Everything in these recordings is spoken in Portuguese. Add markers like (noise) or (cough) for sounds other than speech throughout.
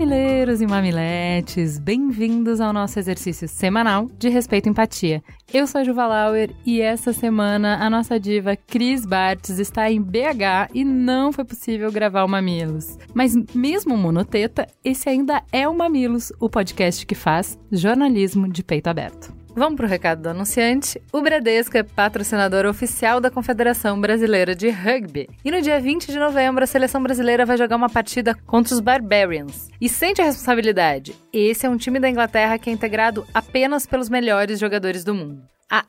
Mamileiros e mamiletes, bem-vindos ao nosso exercício semanal de respeito e empatia. Eu sou a Juva Lauer e essa semana a nossa diva Cris Bartz está em BH e não foi possível gravar o Mamilos. Mas mesmo monoteta, esse ainda é o Mamilos, o podcast que faz jornalismo de peito aberto. Vamos para o recado do anunciante. O Bradesco é patrocinador oficial da Confederação Brasileira de Rugby. E no dia 20 de novembro, a seleção brasileira vai jogar uma partida contra os Barbarians. E sente a responsabilidade. Esse é um time da Inglaterra que é integrado apenas pelos melhores jogadores do mundo. Há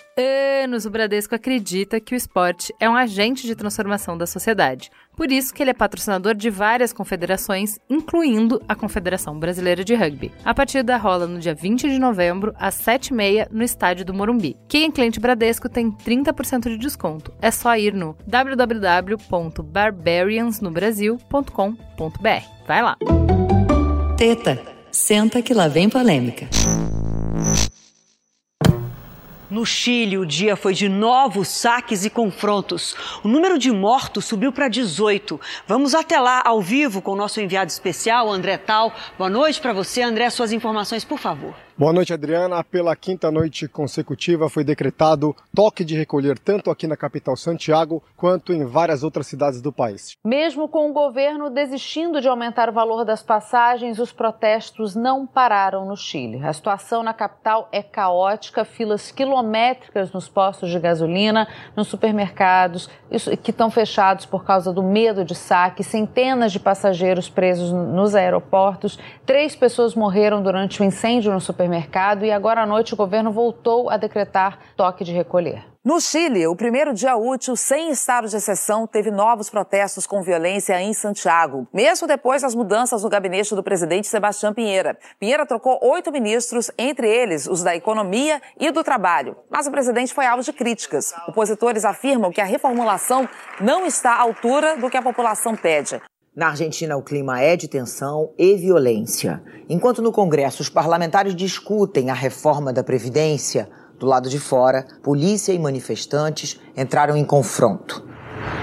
anos o Bradesco acredita que o esporte é um agente de transformação da sociedade. Por isso que ele é patrocinador de várias confederações, incluindo a Confederação Brasileira de Rugby. A partida rola no dia 20 de novembro, às 7h30, no estádio do Morumbi. Quem é cliente Bradesco tem 30% de desconto. É só ir no www.barbariansnobrasil.com.br. Vai lá! Teta, senta que lá vem polêmica. No Chile, o dia foi de novos saques e confrontos. O número de mortos subiu para 18. Vamos até lá, ao vivo, com o nosso enviado especial, André Tal. Boa noite para você, André. Suas informações, por favor. Boa noite, Adriana. Pela quinta noite consecutiva foi decretado toque de recolher tanto aqui na capital Santiago quanto em várias outras cidades do país. Mesmo com o governo desistindo de aumentar o valor das passagens, os protestos não pararam no Chile. A situação na capital é caótica, filas quilométricas nos postos de gasolina, nos supermercados, que estão fechados por causa do medo de saque, centenas de passageiros presos nos aeroportos, três pessoas morreram durante o um incêndio no supermercado supermercado e agora à noite o governo voltou a decretar toque de recolher. No Chile, o primeiro dia útil sem estado de exceção teve novos protestos com violência em Santiago, mesmo depois das mudanças no gabinete do presidente Sebastião Pinheira. Pinheira trocou oito ministros, entre eles os da Economia e do Trabalho. Mas o presidente foi alvo de críticas. Opositores afirmam que a reformulação não está à altura do que a população pede. Na Argentina, o clima é de tensão e violência. Enquanto no Congresso os parlamentares discutem a reforma da Previdência, do lado de fora, polícia e manifestantes entraram em confronto.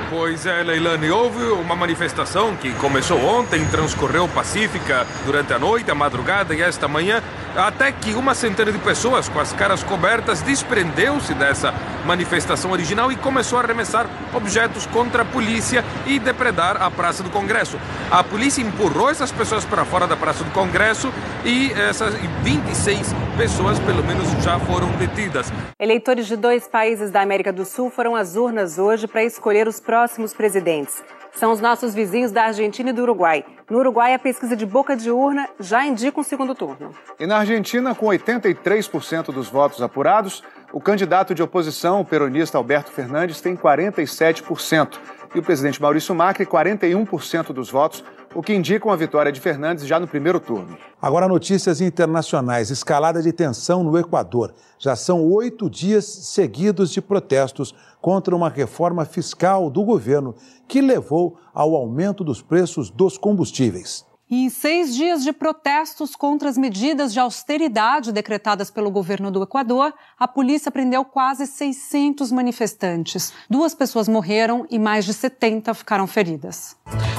Pois é, Leilani, houve uma manifestação que começou ontem, transcorreu pacífica durante a noite, a madrugada e esta manhã, até que uma centena de pessoas com as caras cobertas desprendeu-se dessa manifestação original e começou a arremessar objetos contra a polícia e depredar a Praça do Congresso. A polícia empurrou essas pessoas para fora da Praça do Congresso e essas 26 pessoas, pelo menos, já foram detidas. Eleitores de dois países da América do Sul foram às urnas hoje para escolher os próximos presidentes. São os nossos vizinhos da Argentina e do Uruguai. No Uruguai, a pesquisa de boca de urna já indica um segundo turno. E na Argentina, com 83% dos votos apurados, o candidato de oposição, o peronista Alberto Fernandes, tem 47%. E o presidente Maurício Macri, 41% dos votos, o que indica uma vitória de Fernandes já no primeiro turno. Agora, notícias internacionais. Escalada de tensão no Equador. Já são oito dias seguidos de protestos contra uma reforma fiscal do governo que levou ao aumento dos preços dos combustíveis. Em seis dias de protestos contra as medidas de austeridade decretadas pelo governo do Equador, a polícia prendeu quase 600 manifestantes. Duas pessoas morreram e mais de 70 ficaram feridas.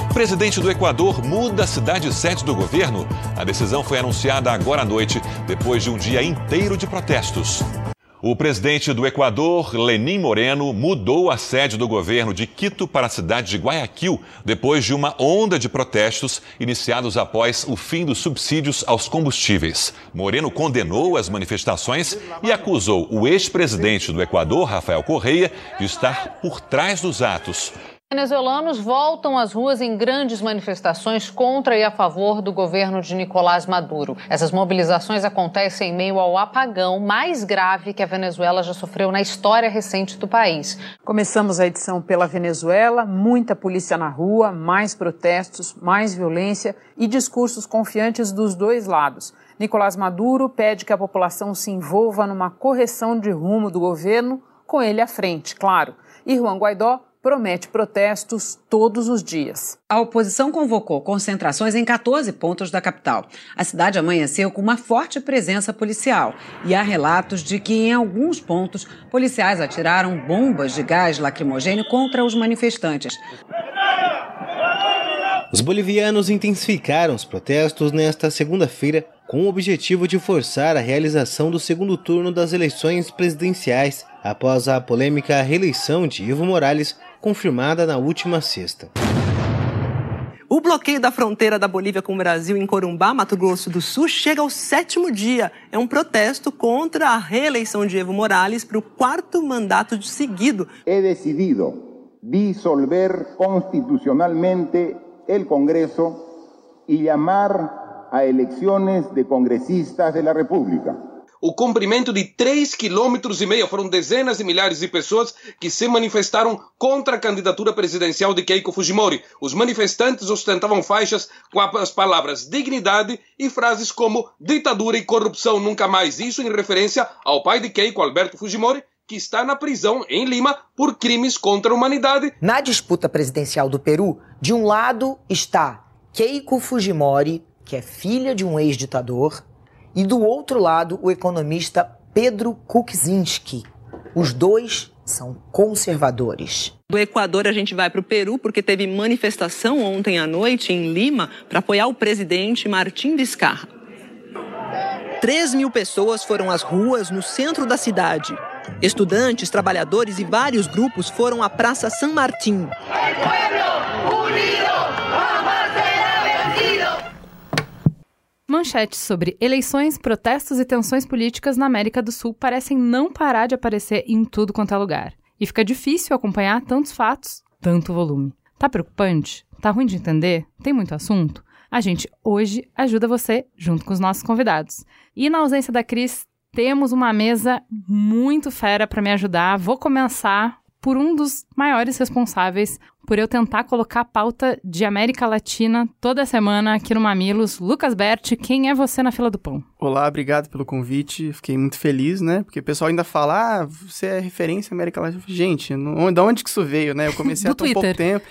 O presidente do Equador muda a cidade sede do governo. A decisão foi anunciada agora à noite, depois de um dia inteiro de protestos. O presidente do Equador, Lenin Moreno, mudou a sede do governo de Quito para a cidade de Guayaquil depois de uma onda de protestos iniciados após o fim dos subsídios aos combustíveis. Moreno condenou as manifestações e acusou o ex-presidente do Equador, Rafael Correia, de estar por trás dos atos. Venezuelanos voltam às ruas em grandes manifestações contra e a favor do governo de Nicolás Maduro. Essas mobilizações acontecem em meio ao apagão mais grave que a Venezuela já sofreu na história recente do país. Começamos a edição pela Venezuela, muita polícia na rua, mais protestos, mais violência e discursos confiantes dos dois lados. Nicolás Maduro pede que a população se envolva numa correção de rumo do governo, com ele à frente, claro. E Juan Guaidó promete protestos todos os dias. A oposição convocou concentrações em 14 pontos da capital. A cidade amanheceu com uma forte presença policial e há relatos de que, em alguns pontos, policiais atiraram bombas de gás lacrimogêneo contra os manifestantes. Os bolivianos intensificaram os protestos nesta segunda-feira com o objetivo de forçar a realização do segundo turno das eleições presidenciais após a polêmica reeleição de Evo Morales confirmada na última sexta. O bloqueio da fronteira da Bolívia com o Brasil em Corumbá, Mato Grosso do Sul, chega ao sétimo dia. É um protesto contra a reeleição de Evo Morales para o quarto mandato seguido. He decidido disolver constitucionalmente el Congreso y llamar a elecciones de congresistas de la República. O comprimento de 3 quilômetros foram dezenas de milhares de pessoas que se manifestaram contra a candidatura presidencial de Keiko Fujimori. Os manifestantes ostentavam faixas com as palavras dignidade e frases como ditadura e corrupção nunca mais. Isso em referência ao pai de Keiko, Alberto Fujimori, que está na prisão em Lima por crimes contra a humanidade. Na disputa presidencial do Peru, de um lado está Keiko Fujimori, que é filha de um ex-ditador, e do outro lado o economista Pedro Kuczynski. Os dois são conservadores. Do Equador a gente vai para o Peru porque teve manifestação ontem à noite em Lima para apoiar o presidente Martim Vizcarra. 3 mil pessoas foram às ruas no centro da cidade Estudantes, trabalhadores e vários grupos foram à Praça San Martín. Manchetes sobre eleições, protestos e tensões políticas na América do Sul parecem não parar de aparecer em tudo quanto é lugar. E fica difícil acompanhar tantos fatos, tanto volume. Tá preocupante? Tá ruim de entender? Tem muito assunto? A gente hoje ajuda você junto com os nossos convidados. E na ausência da Cris, temos uma mesa muito fera para me ajudar. Vou começar por um dos maiores responsáveis por eu tentar colocar a pauta de América Latina toda semana aqui no Mamilos. Lucas Berti, quem é você na fila do pão? Olá, obrigado pelo convite. Fiquei muito feliz, né? Porque o pessoal ainda fala, ah, você é referência América Latina. Gente, no, de onde que isso veio, né? Eu comecei há tão Twitter. pouco tempo.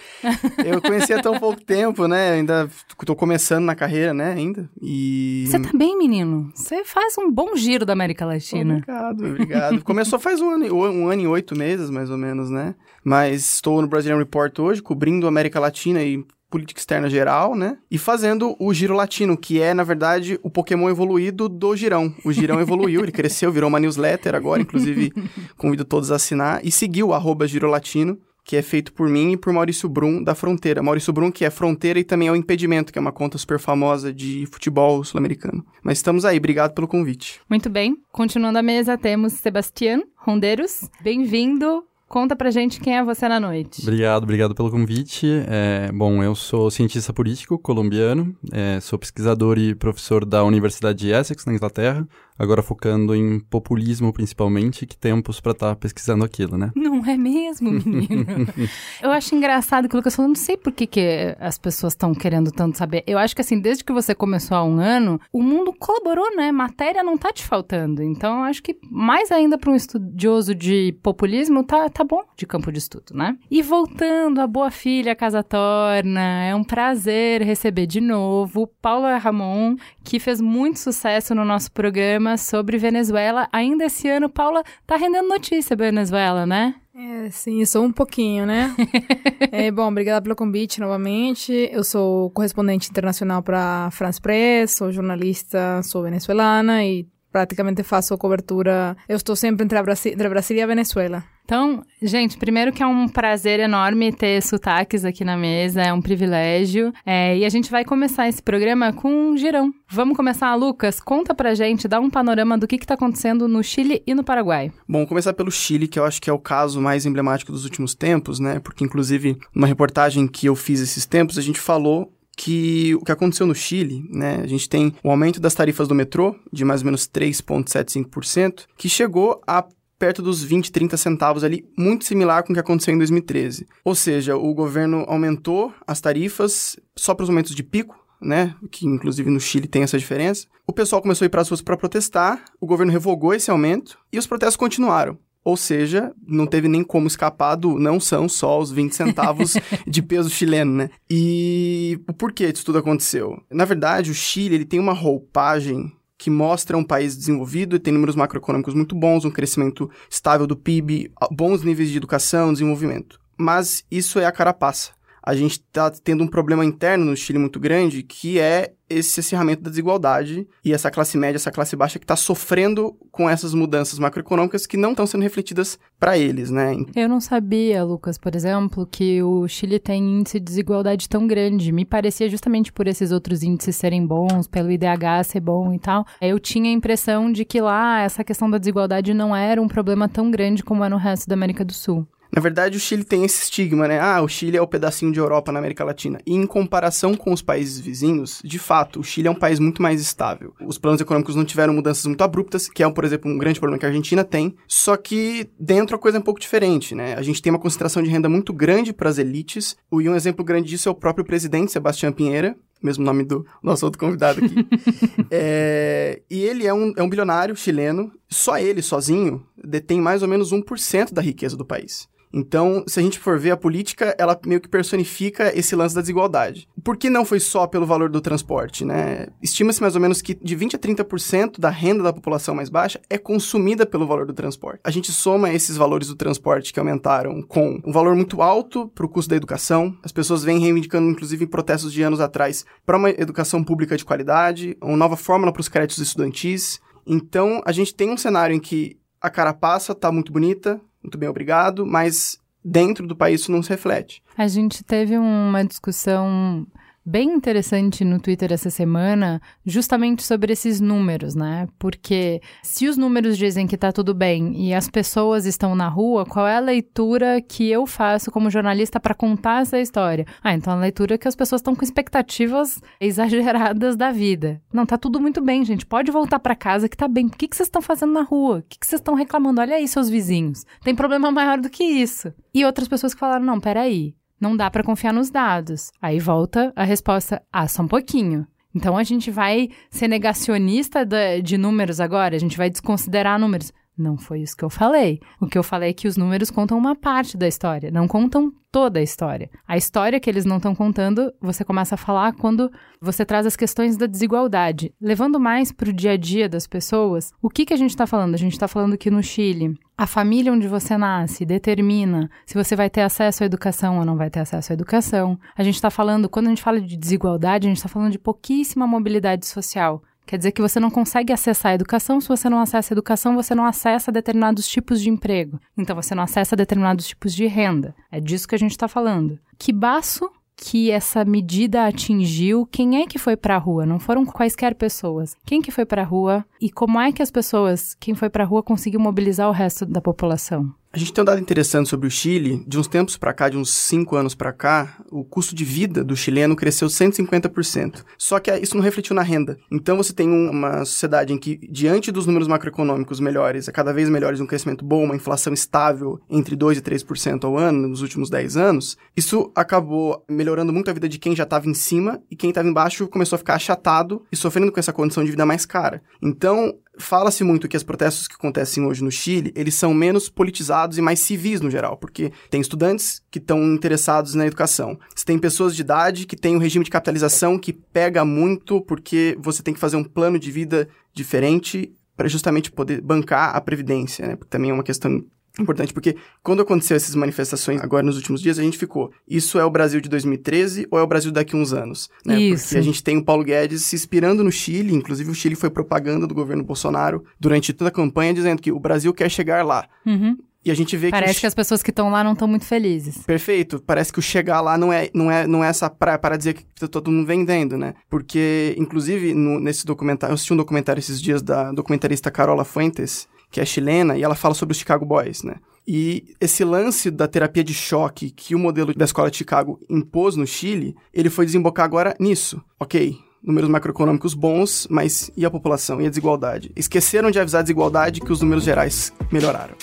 Eu conheci há tão pouco tempo, né? Ainda tô começando na carreira, né? Ainda. E. Você tá bem, menino? Você faz um bom giro da América Latina. Obrigado, obrigado. Começou faz um ano, um ano e oito meses, mais ou menos, né? Mas estou no Brazilian Report hoje, cobrindo a América Latina e política externa geral, né? E fazendo o Giro Latino, que é, na verdade, o Pokémon evoluído do Girão. O Girão (laughs) evoluiu, ele cresceu, virou uma newsletter agora, inclusive (laughs) convido todos a assinar. E seguiu o arroba Giro Latino, que é feito por mim e por Maurício Brum, da Fronteira. Maurício Brum, que é Fronteira e também é o Impedimento, que é uma conta super famosa de futebol sul-americano. Mas estamos aí, obrigado pelo convite. Muito bem. Continuando a mesa, temos Sebastião Rondeiros. Bem-vindo Conta pra gente quem é você na noite. Obrigado, obrigado pelo convite. É, bom, eu sou cientista político colombiano, é, sou pesquisador e professor da Universidade de Essex, na Inglaterra agora focando em populismo principalmente, que tempos para estar tá pesquisando aquilo, né? Não é mesmo, menino? (laughs) eu acho engraçado que o Lucas falou, não sei por que, que as pessoas estão querendo tanto saber. Eu acho que assim, desde que você começou há um ano, o mundo colaborou, né? Matéria não tá te faltando. Então, eu acho que mais ainda para um estudioso de populismo, tá, tá bom de campo de estudo, né? E voltando, a boa filha, a casa torna, é um prazer receber de novo Paula Ramon, que fez muito sucesso no nosso programa programa sobre Venezuela. Ainda esse ano, Paula, tá rendendo notícia Venezuela, né? É, sim, sou um pouquinho, né? (laughs) é, bom, obrigada pelo convite novamente. Eu sou correspondente internacional para France Press, sou jornalista, sou venezuelana e praticamente faço cobertura. Eu estou sempre entre, Brasil, entre Brasil e a Venezuela. Então, gente, primeiro que é um prazer enorme ter sotaques aqui na mesa, é um privilégio. É, e a gente vai começar esse programa com um girão. Vamos começar, Lucas? Conta pra gente, dá um panorama do que, que tá acontecendo no Chile e no Paraguai. Bom, começar pelo Chile, que eu acho que é o caso mais emblemático dos últimos tempos, né? Porque, inclusive, numa reportagem que eu fiz esses tempos, a gente falou que o que aconteceu no Chile, né? A gente tem o aumento das tarifas do metrô de mais ou menos 3,75%, que chegou a perto dos 20, 30 centavos ali, muito similar com o que aconteceu em 2013. Ou seja, o governo aumentou as tarifas só para os momentos de pico, né? Que inclusive no Chile tem essa diferença. O pessoal começou a ir para as ruas para protestar, o governo revogou esse aumento e os protestos continuaram. Ou seja, não teve nem como escapar do não são só os 20 centavos (laughs) de peso chileno, né? E o porquê disso tudo aconteceu? Na verdade, o Chile ele tem uma roupagem que mostra um país desenvolvido e tem números macroeconômicos muito bons, um crescimento estável do PIB, bons níveis de educação, desenvolvimento. Mas isso é a carapaça a gente está tendo um problema interno no Chile muito grande, que é esse acirramento da desigualdade e essa classe média, essa classe baixa que está sofrendo com essas mudanças macroeconômicas que não estão sendo refletidas para eles, né? Eu não sabia, Lucas, por exemplo, que o Chile tem índice de desigualdade tão grande. Me parecia justamente por esses outros índices serem bons, pelo IDH ser bom e tal. Eu tinha a impressão de que lá essa questão da desigualdade não era um problema tão grande como é no resto da América do Sul. Na verdade, o Chile tem esse estigma, né? Ah, o Chile é o pedacinho de Europa na América Latina. E em comparação com os países vizinhos, de fato, o Chile é um país muito mais estável. Os planos econômicos não tiveram mudanças muito abruptas, que é, por exemplo, um grande problema que a Argentina tem. Só que dentro a coisa é um pouco diferente, né? A gente tem uma concentração de renda muito grande para as elites. E um exemplo grande disso é o próprio presidente, Sebastião Pinheira, mesmo nome do nosso outro convidado aqui. (laughs) é, e ele é um, é um bilionário chileno, só ele, sozinho, detém mais ou menos 1% da riqueza do país. Então, se a gente for ver a política, ela meio que personifica esse lance da desigualdade. Por que não foi só pelo valor do transporte, né? Estima-se mais ou menos que de 20 a 30% da renda da população mais baixa é consumida pelo valor do transporte. A gente soma esses valores do transporte que aumentaram com um valor muito alto para o custo da educação. As pessoas vêm reivindicando, inclusive em protestos de anos atrás, para uma educação pública de qualidade, uma nova fórmula para os créditos estudantis. Então, a gente tem um cenário em que a carapaça está muito bonita, muito bem, obrigado, mas dentro do país isso não se reflete. A gente teve uma discussão bem interessante no Twitter essa semana, justamente sobre esses números, né? Porque se os números dizem que tá tudo bem e as pessoas estão na rua, qual é a leitura que eu faço como jornalista para contar essa história? Ah, então a leitura é que as pessoas estão com expectativas (laughs) exageradas da vida. Não, tá tudo muito bem, gente. Pode voltar para casa que tá bem. O que, que vocês estão fazendo na rua? O que, que vocês estão reclamando? Olha aí, seus vizinhos. Tem problema maior do que isso. E outras pessoas que falaram: não, peraí não dá para confiar nos dados. Aí volta a resposta: ah, só um pouquinho. Então a gente vai ser negacionista de números agora? A gente vai desconsiderar números? Não foi isso que eu falei. O que eu falei é que os números contam uma parte da história, não contam toda a história. A história que eles não estão contando, você começa a falar quando você traz as questões da desigualdade. Levando mais para o dia a dia das pessoas, o que, que a gente está falando? A gente está falando que no Chile, a família onde você nasce determina se você vai ter acesso à educação ou não vai ter acesso à educação. A gente está falando, quando a gente fala de desigualdade, a gente está falando de pouquíssima mobilidade social. Quer dizer que você não consegue acessar a educação. Se você não acessa a educação, você não acessa determinados tipos de emprego. Então, você não acessa determinados tipos de renda. É disso que a gente está falando. Que baço que essa medida atingiu, quem é que foi para a rua? Não foram quaisquer pessoas. Quem que foi para a rua e como é que as pessoas, quem foi para a rua conseguiu mobilizar o resto da população? A gente tem um dado interessante sobre o Chile. De uns tempos para cá, de uns 5 anos para cá, o custo de vida do chileno cresceu 150%. Só que isso não refletiu na renda. Então você tem uma sociedade em que, diante dos números macroeconômicos melhores, cada vez melhores, um crescimento bom, uma inflação estável entre 2 e 3% ao ano nos últimos 10 anos, isso acabou melhorando muito a vida de quem já estava em cima e quem estava embaixo começou a ficar achatado e sofrendo com essa condição de vida mais cara. Então, fala-se muito que os protestos que acontecem hoje no Chile, eles são menos politizados e mais civis no geral, porque tem estudantes que estão interessados na educação. Você tem pessoas de idade que têm um regime de capitalização que pega muito porque você tem que fazer um plano de vida diferente para justamente poder bancar a previdência, né? Porque também é uma questão importante, porque quando aconteceu essas manifestações agora nos últimos dias, a gente ficou, isso é o Brasil de 2013 ou é o Brasil daqui a uns anos? Né? Isso. Porque a gente tem o Paulo Guedes se inspirando no Chile, inclusive o Chile foi propaganda do governo Bolsonaro durante toda a campanha, dizendo que o Brasil quer chegar lá. Uhum. E a gente vê Parece que, que as pessoas que estão lá não estão muito felizes. Perfeito. Parece que o chegar lá não é, não é, não é essa praia para dizer que tá todo mundo vendendo, né? Porque, inclusive, no, nesse documentário, eu assisti um documentário esses dias da documentarista Carola Fuentes, que é chilena, e ela fala sobre os Chicago Boys, né? E esse lance da terapia de choque que o modelo da escola de Chicago impôs no Chile, ele foi desembocar agora nisso. Ok, números macroeconômicos bons, mas e a população e a desigualdade? Esqueceram de avisar a desigualdade que os números gerais melhoraram.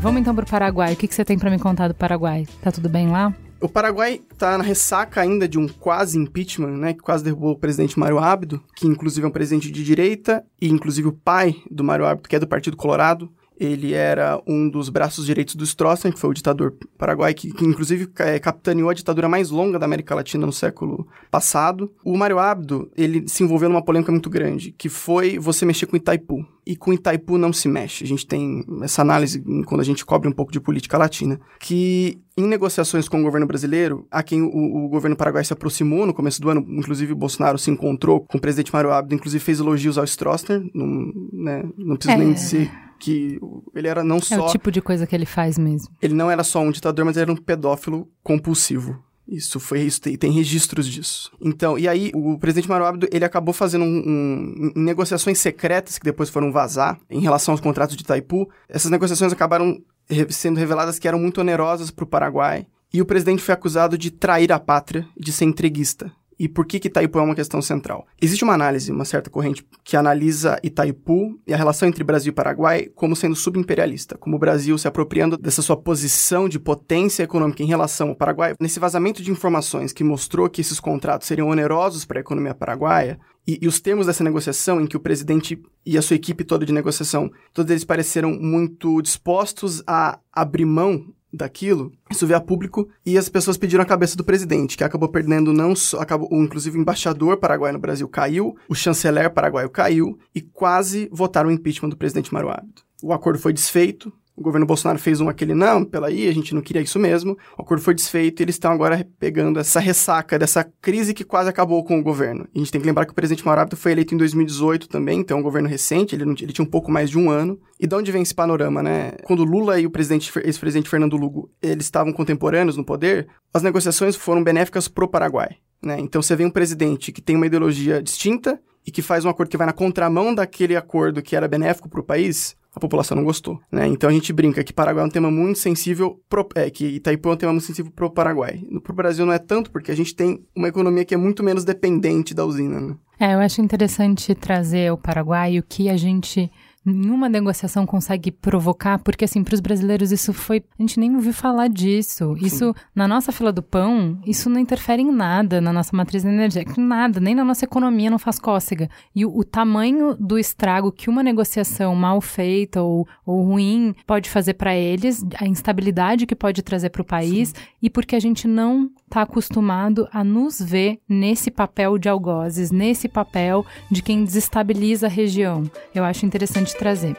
Vamos então para o Paraguai. O que, que você tem para me contar do Paraguai? Tá tudo bem lá? O Paraguai está na ressaca ainda de um quase impeachment, né, que quase derrubou o presidente Mário Abdo, que inclusive é um presidente de direita e inclusive o pai do Mário Abdo, que é do Partido Colorado. Ele era um dos braços direitos do Stroessner, que foi o ditador paraguai, que, que inclusive é, capitaneou a ditadura mais longa da América Latina no século passado. O Mário Abdo, ele se envolveu numa polêmica muito grande, que foi você mexer com Itaipu. E com Itaipu não se mexe. A gente tem essa análise quando a gente cobre um pouco de política latina, que em negociações com o governo brasileiro, a quem o, o, governo paraguai se aproximou no começo do ano, inclusive o Bolsonaro se encontrou com o presidente Mário Abdo, inclusive fez elogios ao Stroessner, não, né, não preciso é. nem dizer que ele era não só... É o tipo de coisa que ele faz mesmo. Ele não era só um ditador, mas era um pedófilo compulsivo. Isso foi isso, tem, tem registros disso. Então, e aí o presidente Mário Abdo, ele acabou fazendo um, um, negociações secretas que depois foram vazar em relação aos contratos de Itaipu. Essas negociações acabaram sendo reveladas que eram muito onerosas para o Paraguai. E o presidente foi acusado de trair a pátria, de ser entreguista. E por que, que Itaipu é uma questão central? Existe uma análise, uma certa corrente, que analisa Itaipu e a relação entre Brasil e Paraguai como sendo subimperialista, como o Brasil se apropriando dessa sua posição de potência econômica em relação ao Paraguai. Nesse vazamento de informações que mostrou que esses contratos seriam onerosos para a economia paraguaia, e, e, os termos dessa negociação, em que o presidente e a sua equipe toda de negociação, todos eles pareceram muito dispostos a abrir mão daquilo, isso veio a público e as pessoas pediram a cabeça do presidente, que acabou perdendo não só, acabou, inclusive o embaixador paraguaio no Brasil caiu, o chanceler paraguaio caiu e quase votaram o impeachment do presidente Mário Abdo. O acordo foi desfeito, o governo Bolsonaro fez um aquele, não, pela aí, a gente não queria isso mesmo. O acordo foi desfeito e eles estão agora pegando essa ressaca dessa crise que quase acabou com o governo. E a gente tem que lembrar que o presidente Marabito foi eleito em 2018 também, então é um governo recente, ele, não, ele tinha um pouco mais de um ano. E de onde vem esse panorama, né? Quando Lula e o presidente, ex-presidente Fernando Lugo, eles estavam contemporâneos no poder, as negociações foram benéficas pro Paraguai. Né? Então você vê um presidente que tem uma ideologia distinta e que faz um acordo que vai na contramão daquele acordo que era benéfico para o país, a população não gostou, né? Então a gente brinca que Paraguai é um tema muito sensível, pro, é, que Itaipu é um tema muito sensível pro Paraguai. Pro Brasil não é tanto, porque a gente tem uma economia que é muito menos dependente da usina, né? É, eu acho interessante trazer o Paraguai o que a gente nenhuma negociação consegue provocar, porque assim, para os brasileiros isso foi, a gente nem ouviu falar disso. Isso na nossa fila do pão, isso não interfere em nada na nossa matriz energética, nada, nem na nossa economia não faz cócega. E o, o tamanho do estrago que uma negociação mal feita ou, ou ruim pode fazer para eles, a instabilidade que pode trazer para o país Sim. e porque a gente não está acostumado a nos ver nesse papel de algozes, nesse papel de quem desestabiliza a região. Eu acho interessante trazer.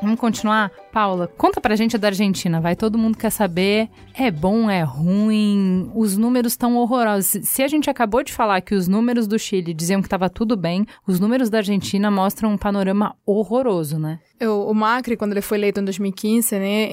Vamos continuar? Paula, conta pra gente da Argentina, vai. Todo mundo quer saber. É bom, é ruim? Os números estão horrorosos. Se a gente acabou de falar que os números do Chile diziam que estava tudo bem, os números da Argentina mostram um panorama horroroso, né? O Macri, quando ele foi eleito em 2015, né,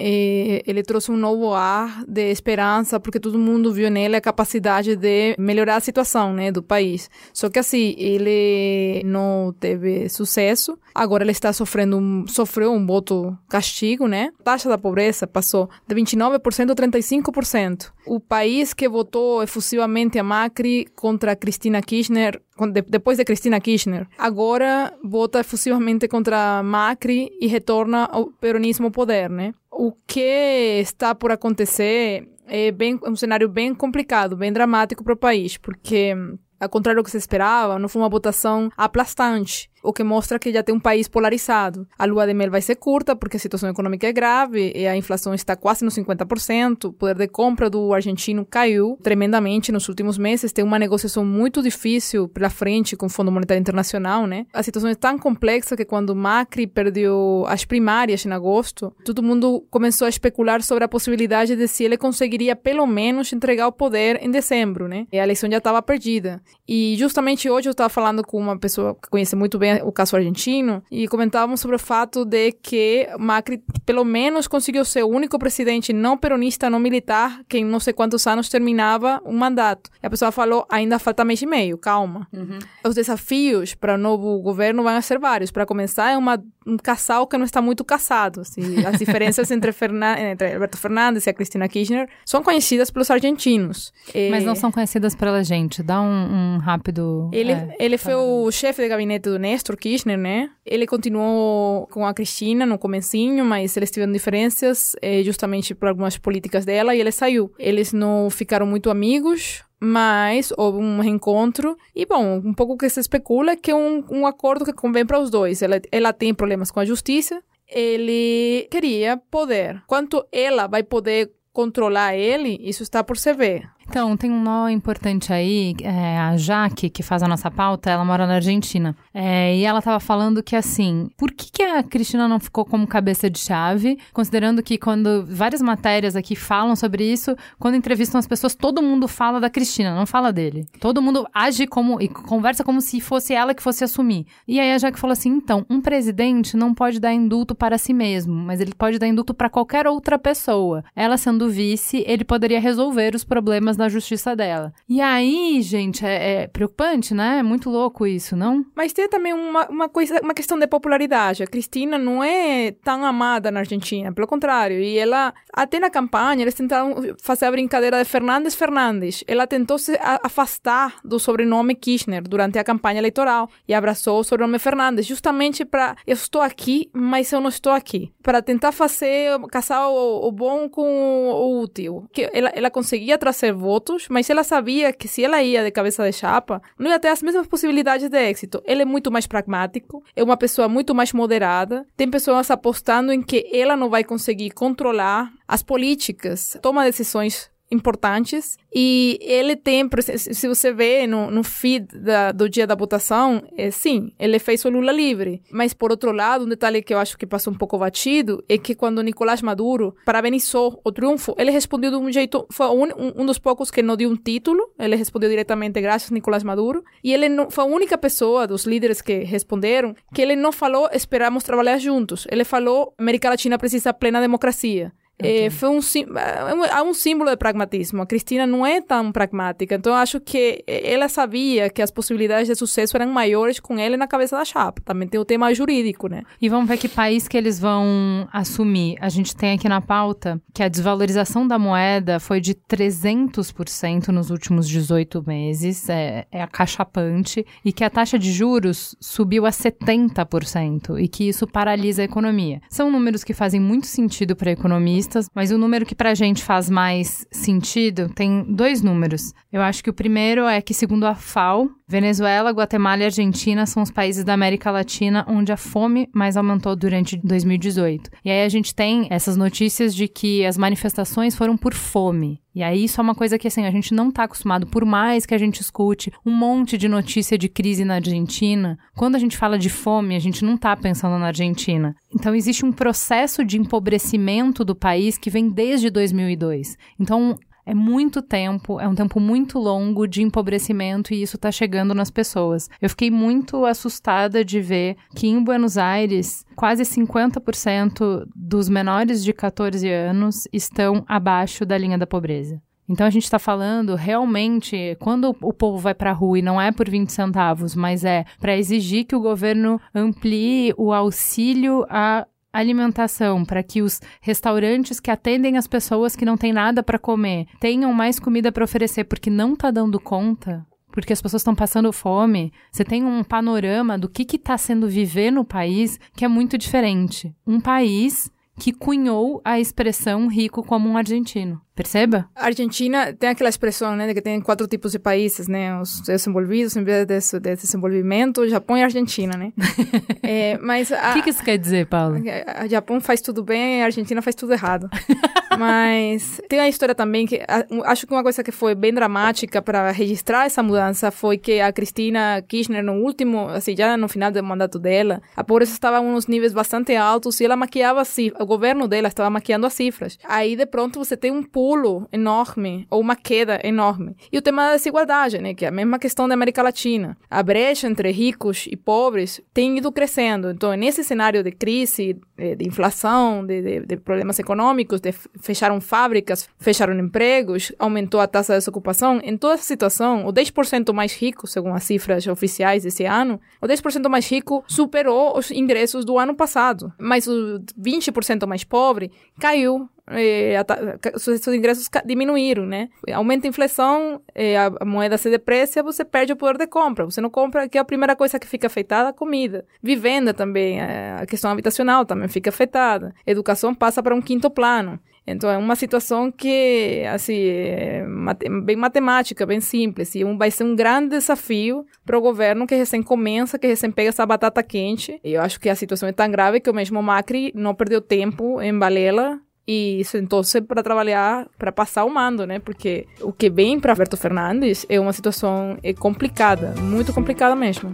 ele trouxe um novo ar de esperança, porque todo mundo viu nele a capacidade de melhorar a situação, né, do país. Só que assim, ele não teve sucesso. Agora ele está sofrendo sofreu um voto castigo, né? A taxa da pobreza passou de 29% a 35%. O país que votou efusivamente a Macri contra Cristina Kirchner depois de Cristina Kirchner, agora vota efusivamente contra Macri e retorna ao peronismo ao poder, né? O que está por acontecer é bem, um cenário bem complicado, bem dramático para o país, porque ao contrário do que se esperava, não foi uma votação aplastante o que mostra que já tem um país polarizado. A lua de mel vai ser curta porque a situação econômica é grave e a inflação está quase no 50%. O poder de compra do argentino caiu tremendamente nos últimos meses. Tem uma negociação muito difícil pela frente com o Fundo Monetário Internacional, né? A situação é tão complexa que quando Macri perdeu as primárias em agosto, todo mundo começou a especular sobre a possibilidade de se ele conseguiria pelo menos entregar o poder em dezembro, né? E a eleição já estava perdida. E justamente hoje eu estava falando com uma pessoa que conhece muito bem o caso argentino e comentávamos sobre o fato de que Macri pelo menos conseguiu ser o único presidente não peronista, não militar, que em não sei quantos anos terminava um mandato. E a pessoa falou, ainda falta mês e meio, calma. Uhum. Os desafios para o novo governo vão ser vários. Para começar, é uma, um casal que não está muito casado. Assim, as diferenças (laughs) entre, Fernan entre Alberto Fernandes e a Cristina Kirchner são conhecidas pelos argentinos. Mas não são conhecidas pela gente. Dá um, um rápido... Ele, é, ele foi o chefe de gabinete do Néstor Néstor Kirchner, né? Ele continuou com a Cristina no comecinho, mas eles tiveram diferenças eh, justamente por algumas políticas dela e ele saiu. Eles não ficaram muito amigos, mas houve um reencontro e, bom, um pouco que se especula é que é um, um acordo que convém para os dois. Ela, ela tem problemas com a justiça, ele queria poder. Quanto ela vai poder controlar ele, isso está por se ver. Então, tem um nó importante aí. É, a Jaque, que faz a nossa pauta, ela mora na Argentina. É, e ela estava falando que, assim, por que, que a Cristina não ficou como cabeça de chave? Considerando que quando várias matérias aqui falam sobre isso, quando entrevistam as pessoas, todo mundo fala da Cristina, não fala dele. Todo mundo age como e conversa como se fosse ela que fosse assumir. E aí a Jaque falou assim: então, um presidente não pode dar indulto para si mesmo, mas ele pode dar indulto para qualquer outra pessoa. Ela sendo vice, ele poderia resolver os problemas na justiça dela. E aí, gente, é, é, preocupante, né? É muito louco isso, não? Mas tem também uma, uma, coisa, uma questão de popularidade. A Cristina não é tão amada na Argentina, pelo contrário. E ela, até na campanha, eles tentaram fazer a brincadeira de Fernandes Fernandes. Ela tentou se afastar do sobrenome Kirchner durante a campanha eleitoral e abraçou o sobrenome Fernandes, justamente para eu estou aqui, mas eu não estou aqui. Para tentar fazer, casar o, o bom com o, o útil. Que ela, ela conseguia trazer votos, mas ela sabia que se ela ia de cabeça de chapa, não ia ter as mesmas possibilidades de êxito. Ele é muito mais pragmático, é uma pessoa muito mais moderada. Tem pessoas apostando em que ela não vai conseguir controlar as políticas, toma decisões importantes e ele tem, se você vê no, no feed da, do dia da votação, é, sim, ele fez o Lula livre. Mas, por outro lado, um detalhe que eu acho que passou um pouco batido é que quando Nicolás Maduro parabenizou o triunfo, ele respondeu de um jeito. Foi um, um dos poucos que não deu um título, ele respondeu diretamente, graças Nicolás Maduro. E ele não, foi a única pessoa dos líderes que responderam que ele não falou esperamos trabalhar juntos. Ele falou América Latina precisa plena democracia. Okay. É, foi um, é um símbolo de pragmatismo. A Cristina não é tão pragmática, então acho que ela sabia que as possibilidades de sucesso eram maiores com ele na cabeça da chapa. Também tem o tema jurídico, né? E vamos ver que país que eles vão assumir. A gente tem aqui na pauta que a desvalorização da moeda foi de 300% nos últimos 18 meses, é, é acachapante, e que a taxa de juros subiu a 70% e que isso paralisa a economia. São números que fazem muito sentido para a mas o número que pra gente faz mais sentido tem dois números. Eu acho que o primeiro é que, segundo a FAO, Venezuela, Guatemala e Argentina são os países da América Latina onde a fome mais aumentou durante 2018. E aí a gente tem essas notícias de que as manifestações foram por fome. E aí isso é uma coisa que assim, a gente não está acostumado, por mais que a gente escute um monte de notícia de crise na Argentina, quando a gente fala de fome, a gente não está pensando na Argentina. Então existe um processo de empobrecimento do país que vem desde 2002. Então é muito tempo, é um tempo muito longo de empobrecimento e isso está chegando nas pessoas. Eu fiquei muito assustada de ver que em Buenos Aires, quase 50% dos menores de 14 anos estão abaixo da linha da pobreza. Então a gente está falando realmente quando o povo vai para a rua e não é por 20 centavos, mas é para exigir que o governo amplie o auxílio a alimentação, para que os restaurantes que atendem as pessoas que não têm nada para comer tenham mais comida para oferecer porque não está dando conta, porque as pessoas estão passando fome, você tem um panorama do que está sendo viver no país que é muito diferente. Um país que cunhou a expressão rico como um argentino. Perceba? A Argentina tem aquela expressão, né, de que tem quatro tipos de países, né, os desenvolvidos, em vez de, de desenvolvimento, Japão e Argentina, né? (laughs) é, mas o que, que isso quer dizer, Paulo? A Japão faz tudo bem, a Argentina faz tudo errado. (laughs) mas tem a história também que acho que uma coisa que foi bem dramática para registrar essa mudança foi que a Cristina Kirchner no último, assim, já no final do mandato dela, a pobreza estava em uns níveis bastante altos e ela maquiava assim, o governo dela estava maquiando as cifras. Aí de pronto você tem um pulo enorme ou uma queda enorme. E o tema da desigualdade, né, que é a mesma questão da América Latina. A brecha entre ricos e pobres tem ido crescendo. Então, nesse cenário de crise, de, de inflação, de, de, de, problemas econômicos, de fecharam fábricas, fecharam empregos, aumentou a taxa de desocupação, em toda essa situação, o 10% mais rico, segundo as cifras oficiais desse ano, o 10% mais rico superou os ingressos do ano passado, mas o 20% mais pobre caiu eh, seus, seus ingressos diminuíram, né? Aumenta a inflação, eh, a, moeda se deprecia, você perde o poder de compra. Você não compra, que é a primeira coisa que fica afetada, a comida. Vivenda também, eh, a questão habitacional também fica afetada. Educação passa para um quinto plano. Então é uma situação que, assim, é bem matemática, bem simples. E vai ser um grande desafio para o governo que recém começa, que recém pega essa batata quente. E eu acho que a situação é tão grave que o mesmo Macri não perdeu tempo em Balela e sentou-se para trabalhar, para passar o mando, né? Porque o que vem para Alberto Fernandes é uma situação é complicada, muito complicada mesmo.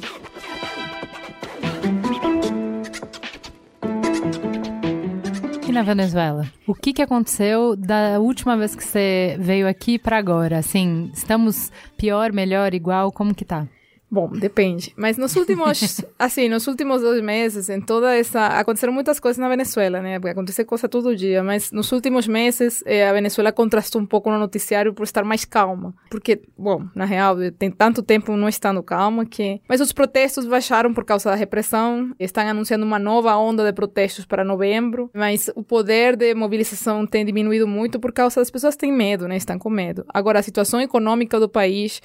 E na Venezuela? O que, que aconteceu da última vez que você veio aqui para agora? Assim, estamos pior, melhor, igual? Como que tá? Bom, depende. Mas nos últimos, (laughs) assim, nos últimos dois meses, em toda essa. Aconteceram muitas coisas na Venezuela, né? Porque acontece coisa todo dia. Mas nos últimos meses, eh, a Venezuela contrastou um pouco no noticiário por estar mais calma. Porque, bom, na real, tem tanto tempo não estando calma que. Mas os protestos baixaram por causa da repressão. Estão anunciando uma nova onda de protestos para novembro. Mas o poder de mobilização tem diminuído muito por causa das pessoas têm medo, né? Estão com medo. Agora, a situação econômica do país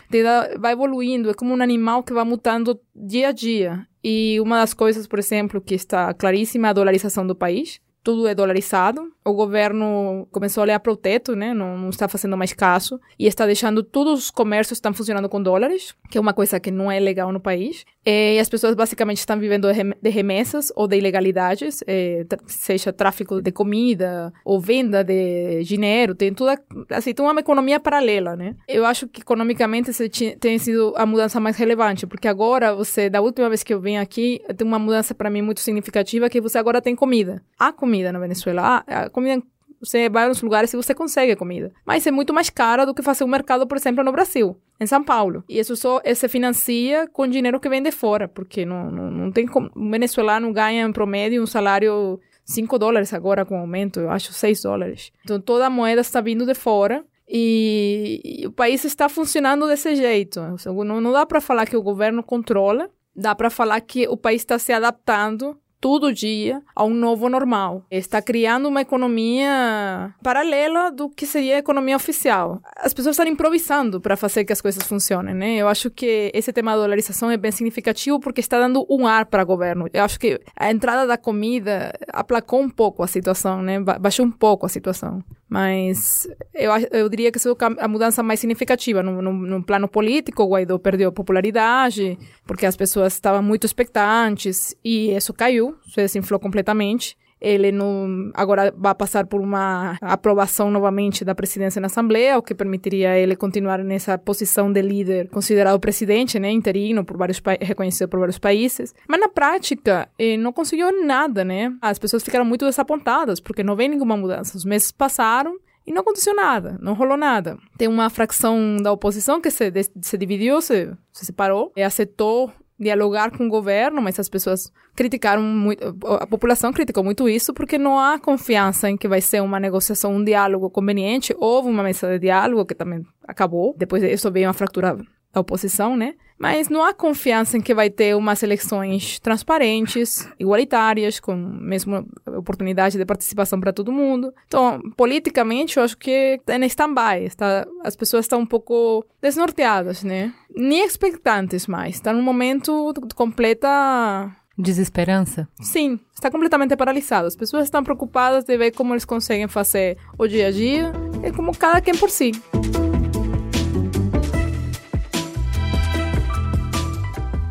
vai evoluindo. É como um animal que vai mudando dia a dia. E uma das coisas, por exemplo, que está claríssima é a dolarização do país. Tudo é dolarizado o governo começou a olhar para o teto, né? Não, não, está fazendo mais caso e está deixando todos os comércios estão funcionando com dólares, que é uma coisa que não é legal no país. E as pessoas basicamente estão vivendo de remessas ou de ilegalidades, é, seja tráfico de comida ou venda de dinheiro, tem tudo assim, tem uma economia paralela, né? Eu acho que economicamente tem sido a mudança mais relevante, porque agora você, da última vez que eu vim aqui, tem uma mudança para mim muito significativa que você agora tem comida. Há comida na Venezuela, há, comida você vai nos lugares e você consegue comida. Mas é muito mais cara do que fazer um mercado, por exemplo, no Brasil, em São Paulo. E isso só se financia com dinheiro que vem de fora, porque não, não, não tem como. Um venezuelano ganha em promédio um salário 5 dólares agora com aumento, eu acho 6 dólares. Então toda a moeda está vindo de fora. E, e o país está funcionando desse jeito. Não, não dá para falar que o governo controla, dá para falar que o país está se adaptando todo dia a um novo normal. Está criando uma economia paralela do que seria a economia oficial. As pessoas estão improvisando para fazer que as coisas funcionem, né? Eu acho que esse tema da dolarização é bem significativo porque está dando um ar para o governo. Eu acho que a entrada da comida aplacou um pouco a situação, né? Baixou um pouco a situação. Mas eu, eu diria que essa é a mudança mais significativa. No, plano político, o Guaidó perdeu popularidade, porque as pessoas estavam muito expectantes, e isso caiu, se desinflou completamente. Ele não, agora vai passar por uma aprovação novamente da presidência na Assembleia, o que permitiria ele continuar nessa posição de líder, considerado presidente, né, interino, por vários reconhecido por vários países. Mas na prática, eh, não conseguiu nada, né? As pessoas ficaram muito desapontadas, porque não vem nenhuma mudança. Os meses passaram e não aconteceu nada, não rolou nada. Tem uma fração da oposição que se, se dividiu, se, se separou, e aceitou dialogar com o governo, mas as pessoas criticaram muito, a população criticou muito isso porque não há confiança em que vai ser uma negociação, um diálogo conveniente. Houve uma mesa de diálogo que também acabou, depois disso veio uma fratura da oposição, né? Mas não há confiança em que vai ter umas eleições transparentes, igualitárias, com mesma oportunidade de participação para todo mundo. Então, politicamente, eu acho que é em stand-by. Está, as pessoas estão um pouco desnorteadas, né? Nem expectantes mais. Está num momento de completa Desesperança? Sim, está completamente paralisado. As pessoas estão preocupadas de ver como eles conseguem fazer o dia a dia, é como cada quem por si.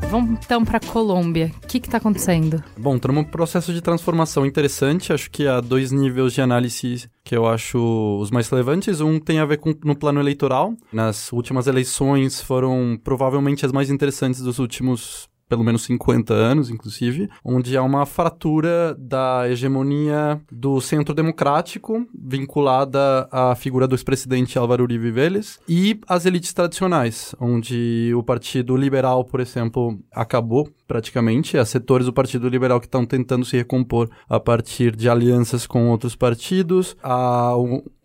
Vamos então para Colômbia. O que está acontecendo? Bom, estamos num processo de transformação interessante. Acho que há dois níveis de análise que eu acho os mais relevantes. Um tem a ver com no plano eleitoral. Nas últimas eleições foram provavelmente as mais interessantes dos últimos pelo menos 50 anos, inclusive, onde há uma fratura da hegemonia do centro democrático, vinculada à figura do ex-presidente Álvaro Uribe Vélez, e as elites tradicionais, onde o Partido Liberal, por exemplo, acabou praticamente. Há setores do Partido Liberal que estão tentando se recompor a partir de alianças com outros partidos. A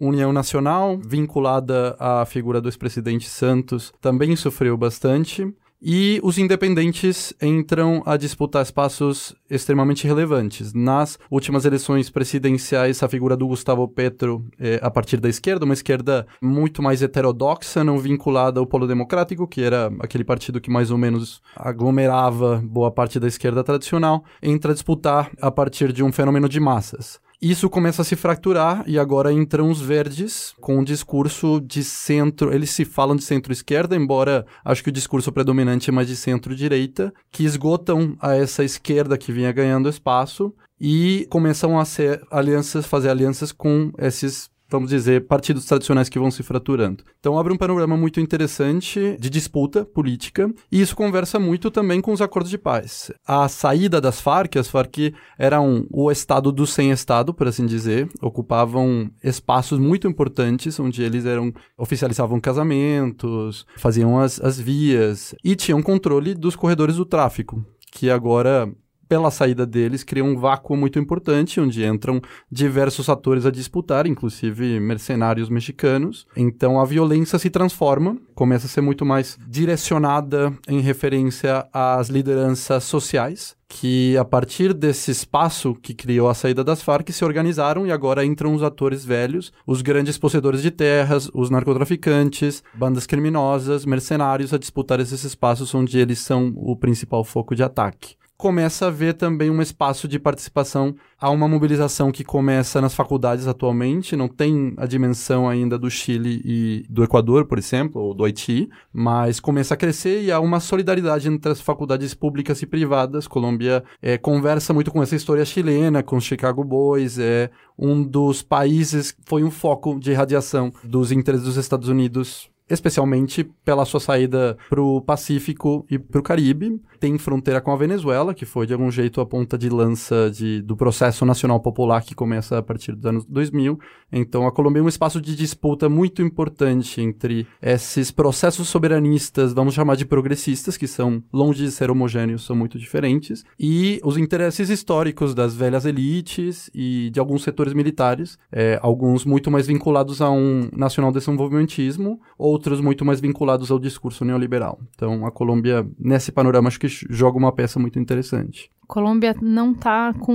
União Nacional, vinculada à figura do ex-presidente Santos, também sofreu bastante. E os independentes entram a disputar espaços extremamente relevantes. Nas últimas eleições presidenciais, a figura do Gustavo Petro, é, a partir da esquerda, uma esquerda muito mais heterodoxa, não vinculada ao Polo Democrático, que era aquele partido que mais ou menos aglomerava boa parte da esquerda tradicional, entra a disputar a partir de um fenômeno de massas. Isso começa a se fraturar e agora entram os verdes com um discurso de centro. Eles se falam de centro-esquerda, embora acho que o discurso predominante é mais de centro-direita, que esgotam a essa esquerda que vinha ganhando espaço e começam a ser alianças, fazer alianças com esses vamos dizer, partidos tradicionais que vão se fraturando. Então abre um panorama muito interessante de disputa política, e isso conversa muito também com os acordos de paz. A saída das Farc, as Farc eram o estado do sem-estado, por assim dizer, ocupavam espaços muito importantes, onde eles eram oficializavam casamentos, faziam as, as vias, e tinham controle dos corredores do tráfico, que agora pela saída deles, cria um vácuo muito importante, onde entram diversos atores a disputar, inclusive mercenários mexicanos. Então a violência se transforma, começa a ser muito mais direcionada em referência às lideranças sociais, que a partir desse espaço que criou a saída das Farc se organizaram e agora entram os atores velhos, os grandes possuidores de terras, os narcotraficantes, bandas criminosas, mercenários a disputar esses espaços onde eles são o principal foco de ataque começa a ver também um espaço de participação. Há uma mobilização que começa nas faculdades atualmente, não tem a dimensão ainda do Chile e do Equador, por exemplo, ou do Haiti, mas começa a crescer e há uma solidariedade entre as faculdades públicas e privadas. Colômbia é, conversa muito com essa história chilena, com Chicago Boys, é um dos países, foi um foco de radiação dos interesses dos Estados Unidos especialmente pela sua saída para o Pacífico e para o Caribe. Tem fronteira com a Venezuela, que foi de algum jeito a ponta de lança de, do processo nacional popular que começa a partir dos anos 2000. Então a Colômbia é um espaço de disputa muito importante entre esses processos soberanistas, vamos chamar de progressistas, que são longe de ser homogêneos, são muito diferentes, e os interesses históricos das velhas elites e de alguns setores militares, é, alguns muito mais vinculados a um nacional desenvolvimentismo, ou outros muito mais vinculados ao discurso neoliberal. Então, a Colômbia, nesse panorama, acho que joga uma peça muito interessante. Colômbia não está com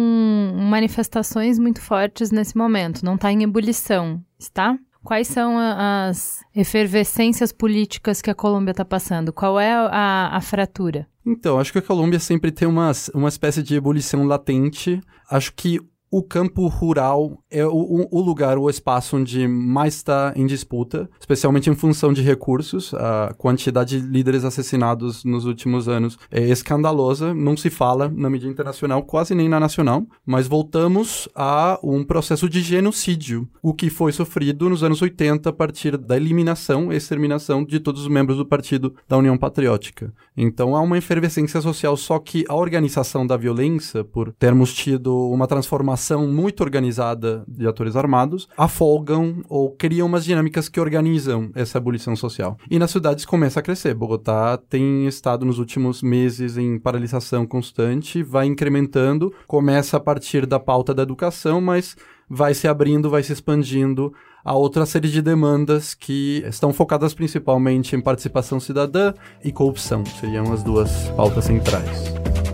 manifestações muito fortes nesse momento, não está em ebulição, está? Quais são as efervescências políticas que a Colômbia está passando? Qual é a, a, fratura? Então, acho que a Colômbia sempre tem uma, uma espécie de ebulição latente. Acho que o campo rural é o, o, lugar, o espaço onde mais está em disputa, especialmente em função de recursos. A quantidade de líderes assassinados nos últimos anos é escandalosa, não se fala na mídia internacional, quase nem na nacional, mas voltamos a um processo de genocídio, o que foi sofrido nos anos 80 a partir da eliminação e exterminação de todos os membros do partido da União Patriótica. Então há uma efervescência social, só que a organização da violência, por termos tido uma transformação ação muito organizada de atores armados afolgam ou criam umas dinâmicas que organizam essa abolição social. E nas cidades começa a crescer. Bogotá tem estado nos últimos meses em paralisação constante, vai incrementando, começa a partir da pauta da educação, mas vai se abrindo, vai se expandindo a outra série de demandas que estão focadas principalmente em participação cidadã e corrupção. Seriam as duas pautas centrais.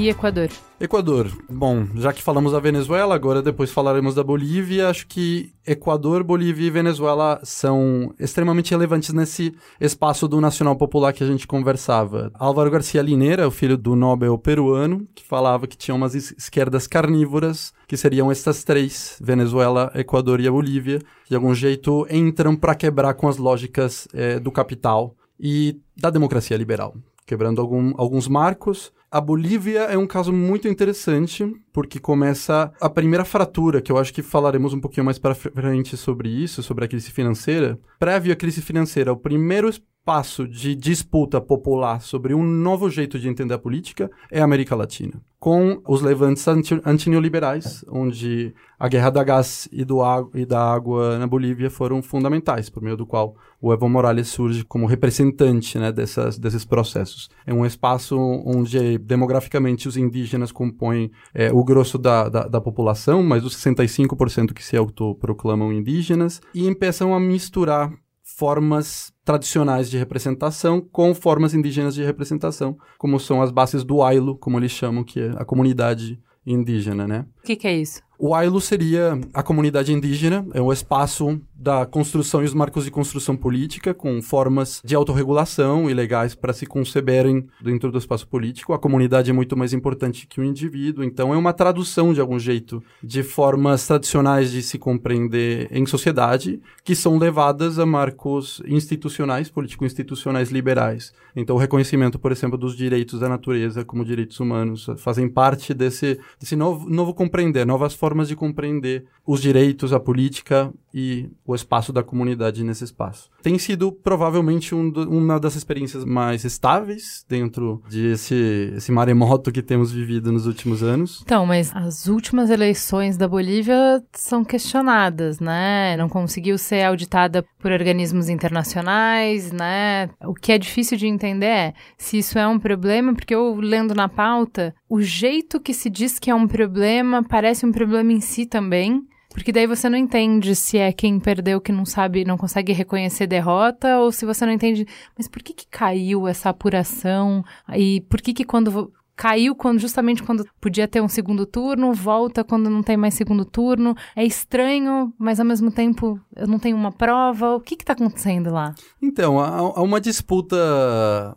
E Equador? Equador. Bom, já que falamos da Venezuela, agora depois falaremos da Bolívia. Acho que Equador, Bolívia e Venezuela são extremamente relevantes nesse espaço do nacional popular que a gente conversava. Álvaro Garcia Lineira, o filho do Nobel peruano, que falava que tinha umas esquerdas carnívoras, que seriam estas três, Venezuela, Equador e a Bolívia, de algum jeito entram para quebrar com as lógicas é, do capital e da democracia liberal, quebrando algum, alguns marcos a Bolívia é um caso muito interessante, porque começa a primeira fratura, que eu acho que falaremos um pouquinho mais para frente sobre isso, sobre a crise financeira. Prévio à crise financeira, o primeiro espaço de disputa popular sobre um novo jeito de entender a política é a América Latina. Com os levantes anti antineoliberais, onde a guerra da gás e, do e da água na Bolívia foram fundamentais, por meio do qual o Evo Morales surge como representante né, dessas, desses processos. É um espaço onde demograficamente os indígenas compõem é, o grosso da, da, da, população, mas os 65% que se autoproclamam indígenas, e começam a misturar formas tradicionais de representação com formas indígenas de representação, como são as bases do Ailo, como eles chamam, que é a comunidade indígena, né? O que, que é isso? O Ailo seria a comunidade indígena, é o espaço da construção e os marcos de construção política, com formas de autorregulação e legais para se conceberem dentro do espaço político. A comunidade é muito mais importante que o indivíduo, então é uma tradução, de algum jeito, de formas tradicionais de se compreender em sociedade, que são levadas a marcos institucionais, político-institucionais liberais. Então, o reconhecimento, por exemplo, dos direitos da natureza como direitos humanos fazem parte desse, desse novo, novo compreender, novas formas formas de compreender os direitos, a política e o espaço da comunidade nesse espaço. Tem sido provavelmente um do, uma das experiências mais estáveis dentro de esse, esse maremoto que temos vivido nos últimos anos. Então, mas as últimas eleições da Bolívia são questionadas, né? Não conseguiu ser auditada por organismos internacionais, né? O que é difícil de entender é se isso é um problema, porque eu lendo na pauta, o jeito que se diz que é um problema parece um problema em si também. Porque daí você não entende se é quem perdeu que não sabe, não consegue reconhecer derrota, ou se você não entende, mas por que que caiu essa apuração? E por que que quando caiu quando justamente quando podia ter um segundo turno, volta quando não tem mais segundo turno. É estranho, mas ao mesmo tempo eu não tenho uma prova. O que está acontecendo lá? Então, há, uma disputa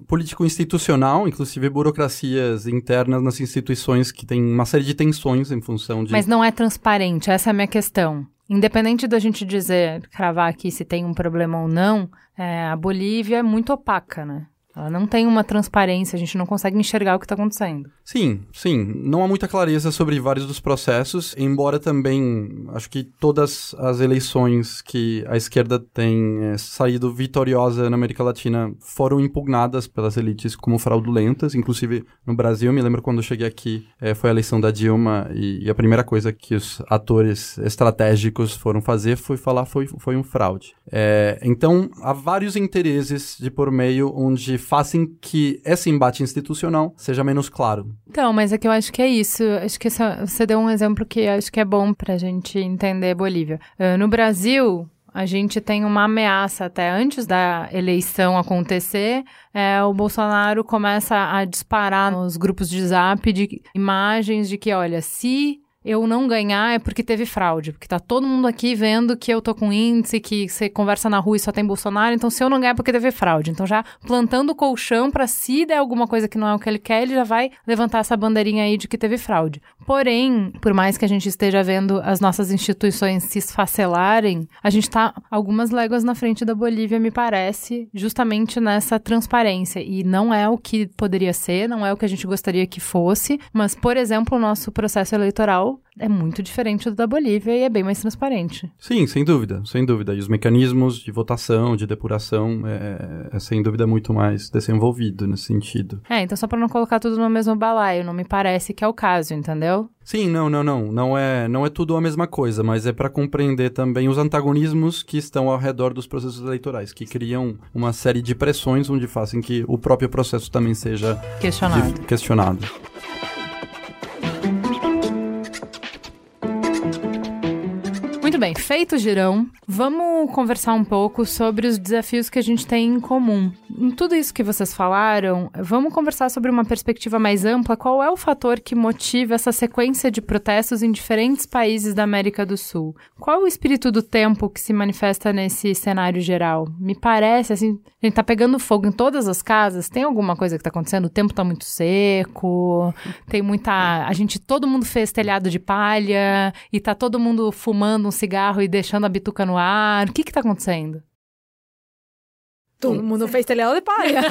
político-institucional, inclusive burocracias internas nas instituições que tem uma série de tensões em função de. Mas não é transparente, essa é a minha questão. Independente da gente dizer, cravar aqui se tem um problema ou não, é, a Bolívia é muito opaca, né? Ela não tem uma transparência, a gente não consegue enxergar o que está acontecendo. Sim, sim. Não há muita clareza sobre vários dos processos, embora também acho que todas as eleições que a esquerda tem é, saído vitoriosa na América Latina foram impugnadas pelas elites como fraudulentas. Inclusive no Brasil, me lembro quando eu cheguei aqui, é, foi a eleição da Dilma e, e, a primeira coisa que os atores estratégicos foram fazer foi falar foi, foi um fraude. É, então há vários interesses de por meio onde fazem que esse embate institucional seja menos claro. Então, mas é que eu acho que é isso. Acho que você deu um exemplo que acho que é bom para a gente entender Bolívia. Uh, no Brasil, a gente tem uma ameaça até antes da eleição acontecer. É, o Bolsonaro começa a disparar nos grupos de zap de imagens de que, olha, se eu não ganhar é porque teve fraude, porque tá todo mundo aqui vendo que eu tô com índice, que você conversa na rua e só tem Bolsonaro, então se eu não ganhar é porque teve fraude. Então já plantando o colchão para se der alguma coisa que não é o que ele quer, ele já vai levantar essa bandeirinha aí de que teve fraude. Porém, por mais que a gente esteja vendo as nossas instituições se esfacelarem, a gente tá algumas léguas na frente da Bolívia, me parece, justamente nessa transparência. E não é o que poderia ser, não é o que a gente gostaria que fosse, mas, por exemplo, o nosso processo eleitoral é muito diferente do da Bolívia e é bem mais transparente. Sim, sem dúvida, sem dúvida. E os mecanismos de votação, de depuração, é, é sem dúvida muito mais desenvolvido nesse sentido. É, então só para não colocar tudo no mesmo balaio, não me parece que é o caso, entendeu? Sim, não, não, não. Não é, não é tudo a mesma coisa, mas é para compreender também os antagonismos que estão ao redor dos processos eleitorais, que criam uma série de pressões onde fazem que o próprio processo também seja questionado. questionado. Bem, feito o girão, vamos conversar um pouco sobre os desafios que a gente tem em comum. Em tudo isso que vocês falaram, vamos conversar sobre uma perspectiva mais ampla. Qual é o fator que motiva essa sequência de protestos em diferentes países da América do Sul? Qual é o espírito do tempo que se manifesta nesse cenário geral? Me parece, assim, a gente tá pegando fogo em todas as casas. Tem alguma coisa que tá acontecendo? O tempo tá muito seco, tem muita. A gente, todo mundo fez telhado de palha e tá todo mundo fumando um cigarro e deixando a bituca no ar? O que que tá acontecendo? Todo mundo fez telhado de palha.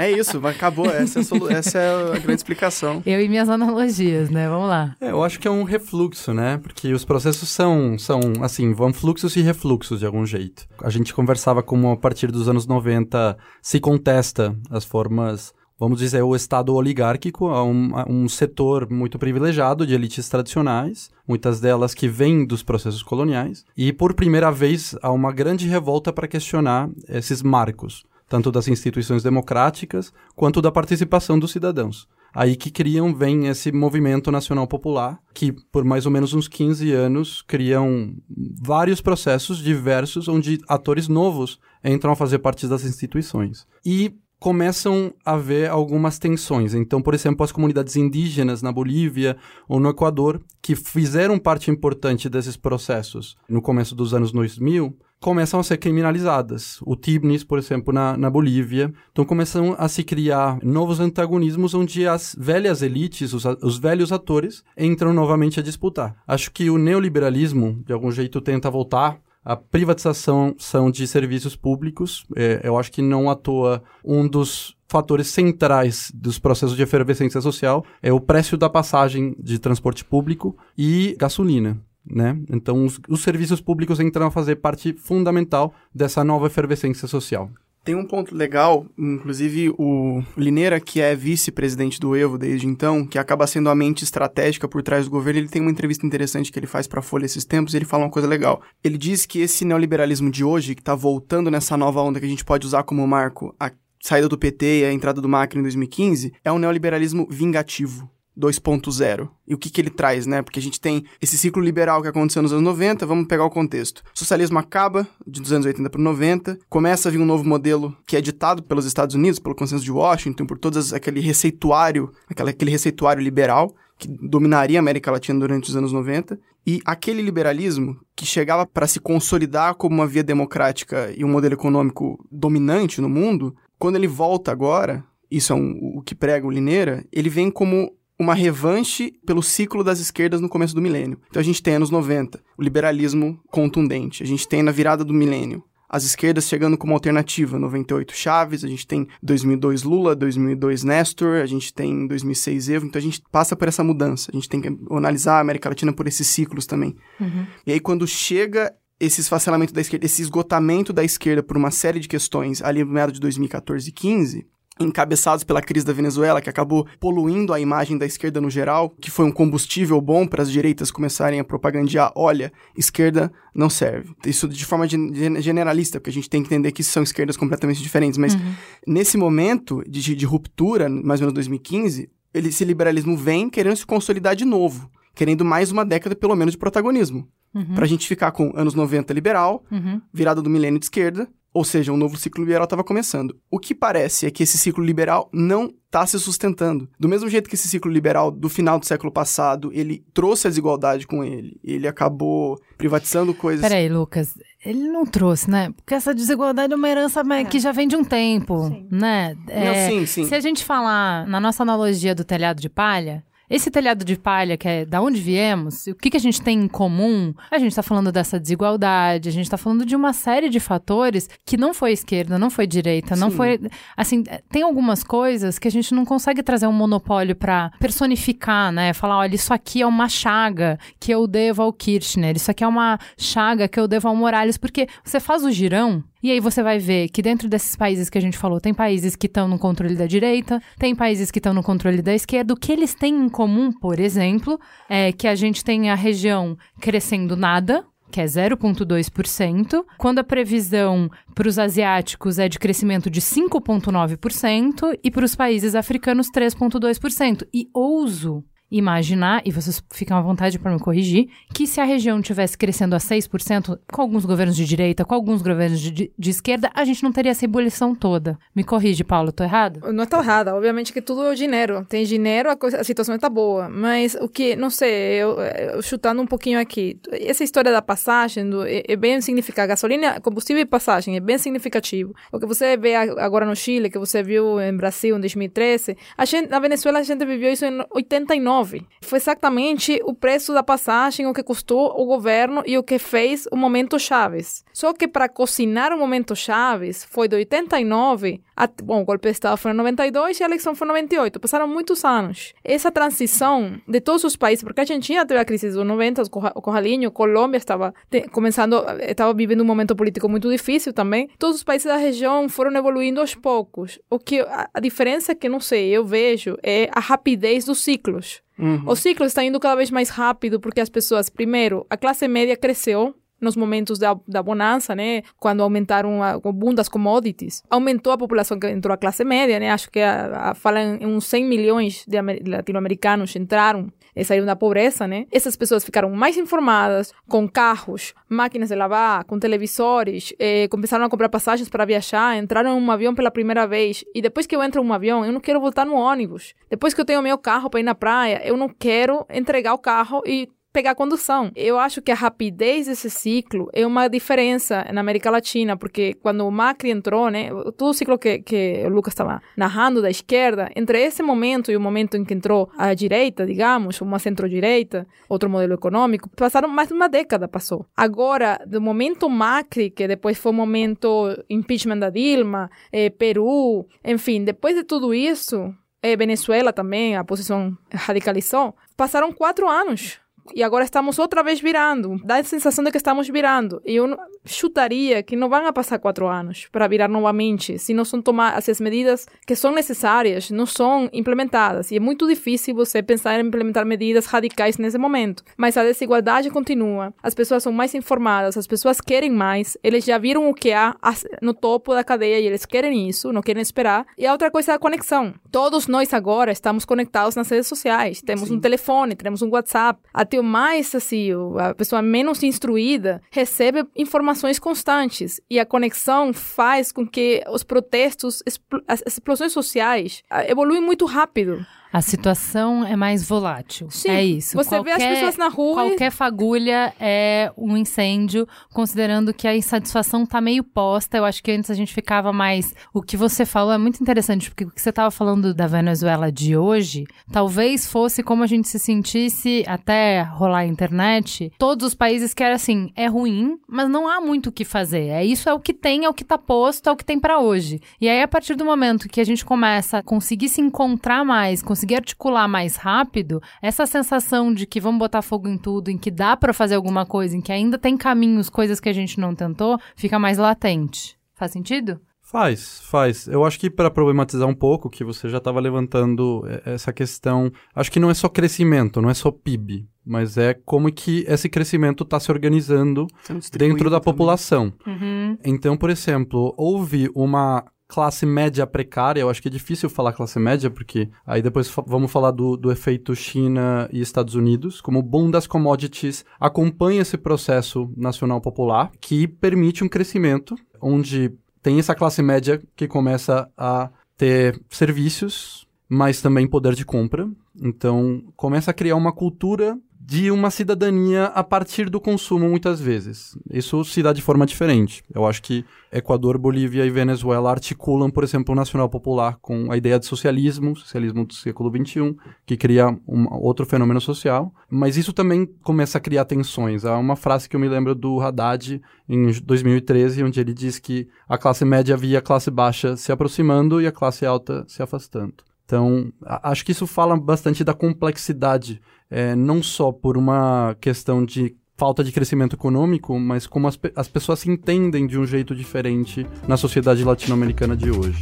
É isso, acabou. Essa é, a, solu... Essa é a grande explicação. Eu e minhas analogias, né? Vamos lá. É, eu acho que é um refluxo, né? Porque os processos são, são assim, vão fluxos e refluxos de algum jeito. A gente conversava como a partir dos anos 90 se contesta as formas vamos dizer, o Estado oligárquico um, um, setor muito privilegiado de elites tradicionais, muitas delas que vêm dos processos coloniais, e por primeira vez há uma grande revolta para questionar esses marcos, tanto das instituições democráticas quanto da participação dos cidadãos. Aí que criam, vem esse movimento nacional popular, que por mais ou menos uns 15 anos criam vários processos diversos onde atores novos entram a fazer parte das instituições. E começam a haver algumas tensões. Então, por exemplo, as comunidades indígenas na Bolívia ou no Equador, que fizeram parte importante desses processos no começo dos anos 2000, começam a ser criminalizadas. O Tibnis, por exemplo, na, na Bolívia. Então começam a se criar novos antagonismos onde as velhas elites, os, os velhos atores, entram novamente a disputar. Acho que o neoliberalismo, de algum jeito, tenta voltar a privatização são de serviços públicos. É, eu acho que não à toa um dos fatores centrais dos processos de efervescência social é o preço da passagem de transporte público e gasolina. Né? Então, os, os serviços públicos entram a fazer parte fundamental dessa nova efervescência social. Tem um ponto legal, inclusive o Lineira, que é vice-presidente do Evo desde então, que acaba sendo a mente estratégica por trás do governo, ele tem uma entrevista interessante que ele faz para a Folha esses tempos e ele fala uma coisa legal. Ele diz que esse neoliberalismo de hoje, que está voltando nessa nova onda que a gente pode usar como marco a saída do PT e a entrada do Macri em 2015, é um neoliberalismo vingativo. 2.0. E o que, que ele traz, né? Porque a gente tem esse ciclo liberal que aconteceu nos anos 90, vamos pegar o contexto. O socialismo acaba de dos anos 80 para 90, começa a vir um novo modelo que é ditado pelos Estados Unidos, pelo consenso de Washington, por todo aquele receituário, aquele, aquele receituário liberal que dominaria a América Latina durante os anos 90. E aquele liberalismo que chegava para se consolidar como uma via democrática e um modelo econômico dominante no mundo, quando ele volta agora, isso é um, o que prega o Lineira, ele vem como uma revanche pelo ciclo das esquerdas no começo do milênio. Então a gente tem anos 90, o liberalismo contundente. A gente tem na virada do milênio as esquerdas chegando como alternativa, 98 Chaves, a gente tem 2002 Lula, 2002 Nestor, a gente tem 2006 Evo, então a gente passa por essa mudança. A gente tem que analisar a América Latina por esses ciclos também. Uhum. E aí quando chega esse esfacelamento da esquerda, esse esgotamento da esquerda por uma série de questões ali no meado de 2014 e 15, encabeçados pela crise da Venezuela, que acabou poluindo a imagem da esquerda no geral, que foi um combustível bom para as direitas começarem a propagandear, olha, esquerda não serve. Isso de forma generalista, porque a gente tem que entender que são esquerdas completamente diferentes, mas uhum. nesse momento de, de, ruptura, mais ou menos 2015, ele, esse liberalismo vem querendo se consolidar de novo, querendo mais uma década pelo menos de protagonismo. Uhum. Para a gente ficar com anos 90 liberal, uhum. virada do milênio de esquerda, ou seja, um novo ciclo liberal estava começando. O que parece é que esse ciclo liberal não está se sustentando. Do mesmo jeito que esse ciclo liberal do final do século passado, ele trouxe a desigualdade com ele. Ele acabou privatizando coisas... Peraí, Lucas. Ele não trouxe, né? Porque essa desigualdade é uma herança é. que já vem de um tempo, sim. né? É, não, sim, sim. Se a gente falar na nossa analogia do telhado de palha, esse telhado de palha, que é da onde viemos, o que, que a gente tem em comum? A gente está falando dessa desigualdade, a gente está falando de uma série de fatores que não foi esquerda, não foi direita, Sim. não foi. Assim, tem algumas coisas que a gente não consegue trazer um monopólio para personificar, né? Falar, olha, isso aqui é uma chaga que eu devo ao Kirchner, isso aqui é uma chaga que eu devo ao Morales, porque você faz o girão e aí você vai ver que dentro desses países que a gente falou, tem países que estão no controle da direita, tem países que estão no controle da esquerda. O que eles têm em comum, por exemplo, é que a gente tem a região crescendo nada, que é 0,2%, quando a previsão para os asiáticos é de crescimento de 5,9% e para os países africanos 3,2%. E ouso imaginar, e vocês ficam à vontade para me corrigir, que se a região tivesse crescendo a 6%, com alguns governos de direita, com alguns governos de, de, esquerda, a gente não teria essa ebulição toda. Me corrige, Paulo, tô errado? Não estou errada, obviamente que tudo é dinheiro. Tem dinheiro, a, coisa, a situação está boa. Mas o que, não sei, eu, eu, chutando um pouquinho aqui, essa história da passagem do, é, é bem significativa. Gasolina, combustível e passagem é bem significativo. O que você vê agora no Chile, que você viu em Brasil em 2013, a gente, na Venezuela a gente viveu isso em 89 foi exatamente o preço da passagem, o que custou o governo e o que fez o momento Chaves. Só que para cocinar o momento Chaves, foi de 89 bom, o golpe de Estado foi em 92 e a eleição foi em 98. Passaram muitos anos. Essa transição de todos os países, porque a Argentina teve a crise dos 90, o Corralinho, Colômbia estava começando, estava vivendo um momento político muito difícil também. Todos os países da região foram evoluindo aos poucos. O que a, a diferença que não sei, eu vejo é a rapidez dos ciclos. Uhum. Os ciclos estão indo cada vez mais rápido porque as pessoas, primeiro, a classe média cresceu nos momentos da, da bonança, né? Quando aumentaram a, o boom das commodities, aumentou a população que entrou a classe média, né? Acho que a, a, em uns 100 milhões de latino-americanos entraram e saíram da pobreza, né? Essas pessoas ficaram mais informadas, com carros, máquinas de lavar, com televisores, eh, começaram a comprar passagens para viajar, entraram em um avião pela primeira vez. E depois que eu entro em um avião, eu não quero voltar no ônibus. Depois que eu tenho meu carro para ir na praia, eu não quero entregar o carro e pegar a condução. Eu acho que a rapidez desse ciclo é uma diferença na América Latina, porque quando o Macri entrou, né, todo o ciclo que, que o Lucas estava narrando da esquerda, entre esse momento e o momento em que entrou a direita, digamos, uma centro-direita, outro modelo econômico, passaram mais de uma década, passou. Agora, do momento Macri, que depois foi o momento impeachment da Dilma, eh, Peru, enfim, depois de tudo isso, eh, Venezuela também, a posição radicalizou, passaram quatro anos e agora estamos outra vez virando. Dá a sensação de que estamos virando. E eu chutaria que não vão passar quatro anos para virar novamente, se não são tomadas as medidas que são necessárias, não são implementadas. E é muito difícil você pensar em implementar medidas radicais nesse momento. Mas a desigualdade continua, as pessoas são mais informadas, as pessoas querem mais, eles já viram o que há no topo da cadeia e eles querem isso, não querem esperar. E a outra coisa é a conexão. Todos nós agora estamos conectados nas redes sociais. Temos Sim. um telefone, temos um WhatsApp. Até mais, assim, a pessoa menos instruída recebe informações constantes e a conexão faz com que os protestos, as explosões sociais ah, evoluem muito rápido. A situação é mais volátil. Sim, é isso. Você qualquer, vê as pessoas na rua. Qualquer fagulha é um incêndio, considerando que a insatisfação está meio posta. Eu acho que antes a gente ficava mais. O que você falou é muito interessante, porque o que você estava falando da Venezuela de hoje, talvez fosse como a gente se sentisse até rolar a internet. Todos os países que era assim, é ruim, mas não há muito o que fazer. É isso, é o que tem, é o que está posto, é o que tem para hoje. E aí, a partir do momento que a gente começa a conseguir se encontrar mais, conseguir conseguir articular mais rápido, essa sensação de que vamos botar fogo em tudo, em que dá para fazer alguma coisa, em que ainda tem caminhos, coisas que a gente não tentou, fica mais latente. Faz sentido? Faz, faz. Eu acho que para problematizar um pouco, que você já estava levantando é, essa questão, acho que não é só crescimento, não é só PIB, mas é como que esse crescimento está se organizando dentro da também. população. Uhum. Então, por exemplo, houve uma classe média precária, eu acho que é difícil falar classe média, porque aí depois vamos falar do, do efeito China e Estados Unidos, como o boom das commodities acompanha esse processo nacional popular, que permite um crescimento, onde tem essa classe média que começa a ter serviços, mas também poder de compra. Então, começa a criar uma cultura de uma cidadania a partir do consumo, muitas vezes. Isso se dá de forma diferente. Eu acho que Equador, Bolívia e Venezuela articulam, por exemplo, o Nacional Popular com a ideia de socialismo, socialismo do século XXI, que cria um outro fenômeno social. Mas isso também começa a criar tensões. Há uma frase que eu me lembro do Haddad em 2013, onde ele diz que a classe média via a classe baixa se aproximando e a classe alta se afastando. Então, acho que isso fala bastante da complexidade é, não só por uma questão de falta de crescimento econômico, mas como as, as pessoas se entendem de um jeito diferente na sociedade latino-americana de hoje.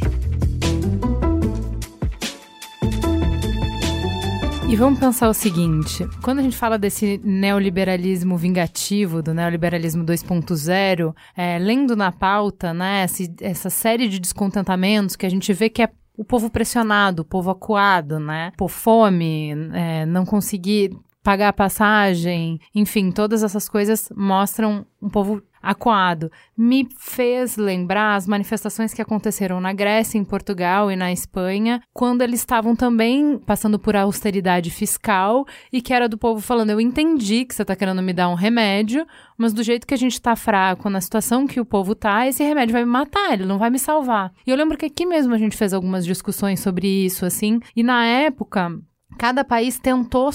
E vamos pensar o seguinte: quando a gente fala desse neoliberalismo vingativo, do neoliberalismo 2.0, é, lendo na pauta, né, essa, série de descontentamentos que a gente vê que é o povo pressionado, o povo acuado, né? Por fome, é, não conseguir pagar a passagem, enfim, todas essas coisas mostram um povo acuado. Me fez lembrar as manifestações que aconteceram na Grécia, em Portugal e na Espanha, quando eles estavam também passando por austeridade fiscal e que era do povo falando: Eu entendi que você está querendo me dar um remédio, mas do jeito que a gente está fraco, na situação que o povo está, esse remédio vai me matar, ele não vai me salvar. E eu lembro que aqui mesmo a gente fez algumas discussões sobre isso, assim, e na época cada país tentou,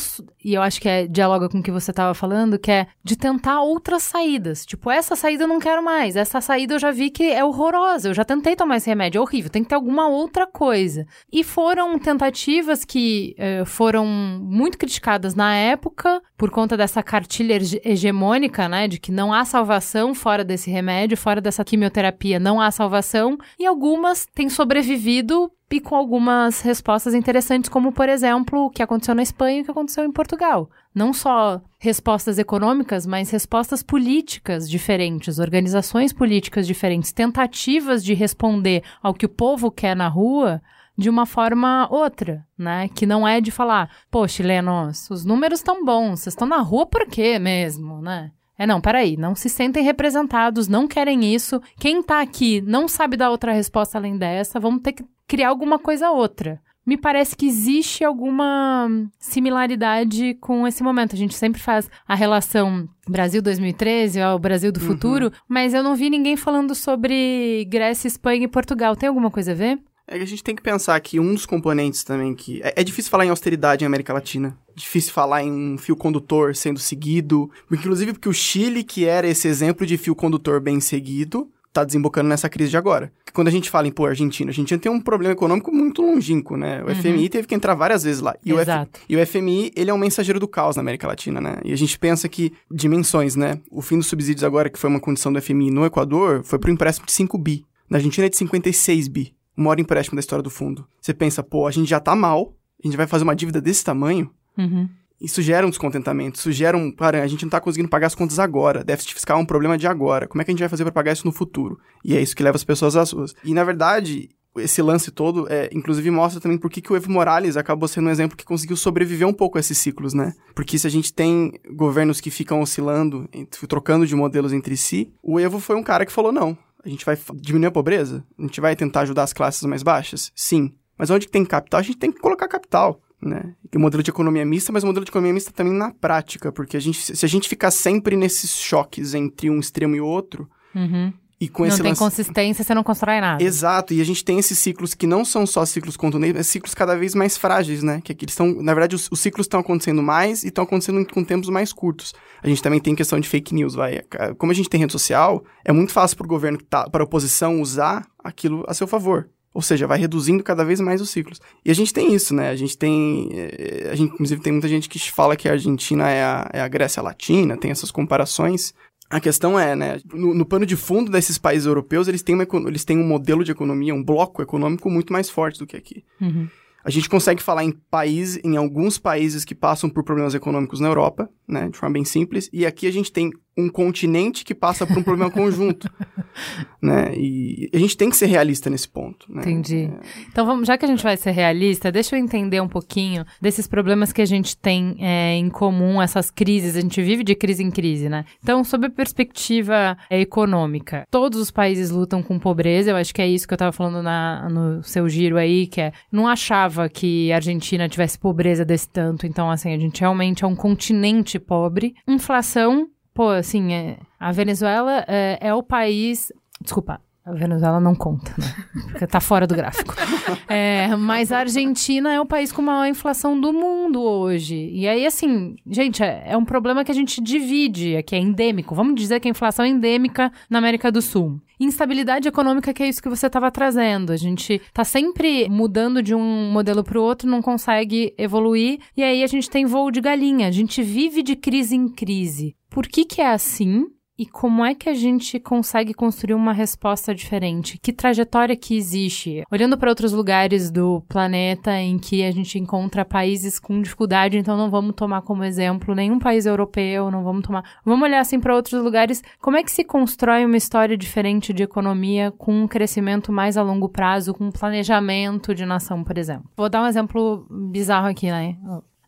e eu acho que é dialoga com o que você estava falando, que é de tentar outras saídas. Tipo, essa saída eu não quero mais, essa saída eu já vi que é horrorosa, eu já tentei tomar esse remédio, é horrível, tem que ter alguma outra coisa. E foram tentativas que eh, foram muito criticadas na época, por conta dessa cartilha hegemônica, né, de que não há salvação fora desse remédio, fora dessa quimioterapia, não há salvação, e algumas têm sobrevivido e com algumas respostas interessantes, como, por exemplo, o que aconteceu na Espanha e o que aconteceu em Portugal. Não só respostas econômicas, mas respostas políticas diferentes, organizações políticas diferentes, tentativas de responder ao que o povo quer na rua de uma forma outra, né? Que não é de falar, pô, chilenos, os números estão bons, vocês estão na rua por quê mesmo, né? É, não, peraí, não se sentem representados, não querem isso. Quem tá aqui não sabe dar outra resposta além dessa, vamos ter que criar alguma coisa outra. Me parece que existe alguma similaridade com esse momento. A gente sempre faz a relação Brasil 2013 ao Brasil do uhum. futuro, mas eu não vi ninguém falando sobre Grécia, Espanha e Portugal. Tem alguma coisa a ver? É que a gente tem que pensar que um dos componentes também que. É, é, difícil falar em austeridade em América Latina. Difícil falar em um fio condutor sendo seguido. Inclusive porque o Chile, que era esse exemplo de fio condutor bem seguido, tá desembocando nessa crise de agora. Quando a gente fala em, pô, Argentina, a Argentina tem um problema econômico muito longínquo, né? O uhum. FMI teve que entrar várias vezes lá. E Exato. O F... e o FMI, ele é um mensageiro do caos na América Latina, né? E a gente pensa que dimensões, né? O fim dos subsídios agora, que foi uma condição do FMI no Equador, foi pro empréstimo de 5 bi. Na Argentina é de 56 bi o maior empréstimo da história do fundo. Você pensa, pô, a gente já tá mal, a gente vai fazer uma dívida desse tamanho. Uhum. Isso gera um descontentamento, isso gera um. Cara, a gente não tá conseguindo pagar as contas agora. Déficit fiscal é um problema de agora. Como é que a gente vai fazer para pagar isso no futuro? E é isso que leva as pessoas às ruas. E na verdade, esse lance todo, é, inclusive, mostra também por que, que o Evo Morales acabou sendo um exemplo que conseguiu sobreviver um pouco a esses ciclos, né? Porque se a gente tem governos que ficam oscilando, trocando de modelos entre si, o Evo foi um cara que falou: não, a gente vai diminuir a pobreza? A gente vai tentar ajudar as classes mais baixas? Sim. Mas onde tem capital, a gente tem que colocar capital. Né? O modelo de economia mista, mas o modelo de economia mista também na prática, porque a gente, se a gente ficar sempre nesses choques entre um extremo e outro, uhum. E com não esse tem lance... consistência, você não constrói nada. Exato, e a gente tem esses ciclos que não são só ciclos contundentes, mas ciclos cada vez mais frágeis, né? Que eles estão, na verdade, os, os ciclos estão acontecendo mais e estão acontecendo com tempos mais curtos. A gente também tem questão de fake news, vai. Como a gente tem rede social, é muito fácil para o governo, tá, para a oposição usar aquilo a seu favor. Ou seja, vai reduzindo cada vez mais os ciclos. E a gente tem isso, né? A gente tem. Eh, a gente, inclusive, tem muita gente que fala que a Argentina é a, é a Grécia Latina, tem essas comparações. A questão é, né, no, no, pano de fundo desses países europeus, eles têm, uma, eles têm um modelo de economia, um bloco econômico muito mais forte do que aqui. Uhum. A gente consegue falar em países, em alguns países que passam por problemas econômicos na Europa, né, de forma bem simples, e aqui a gente tem um continente que passa por um problema conjunto, (laughs) né? E a gente tem que ser realista nesse ponto, né? Entendi. É... Então, vamos, já que a gente vai ser realista, deixa eu entender um pouquinho desses problemas que a gente tem é, em comum, essas crises. A gente vive de crise em crise, né? Então, sob a perspectiva é, econômica, todos os países lutam com pobreza. Eu acho que é isso que eu estava falando na, no seu giro aí, que é não achava que a Argentina tivesse pobreza desse tanto. Então, assim, a gente realmente é um continente pobre. Inflação pô, assim, é, a Venezuela é, é o país. Desculpa, a Venezuela não conta, né? Porque tá fora do gráfico. (laughs) É, mas a Argentina é o país com maior inflação do mundo hoje. E aí, assim, gente, é, é, um problema que a gente divide, é que é endêmico. Vamos dizer que a inflação é endêmica na América do Sul. Instabilidade econômica, que é isso que você estava trazendo. A gente tá sempre mudando de um modelo para o outro, não consegue evoluir. E aí a gente tem voo de galinha. A gente vive de crise em crise. Por que, que é assim? E como é que a gente consegue construir uma resposta diferente? Que trajetória que existe? Olhando para outros lugares do planeta em que a gente encontra países com dificuldade, então não vamos tomar como exemplo nenhum país europeu, não vamos tomar. Vamos olhar assim para outros lugares. Como é que se constrói uma história diferente de economia com um crescimento mais a longo prazo, com um planejamento de nação, por exemplo? Vou dar um exemplo bizarro aqui, né?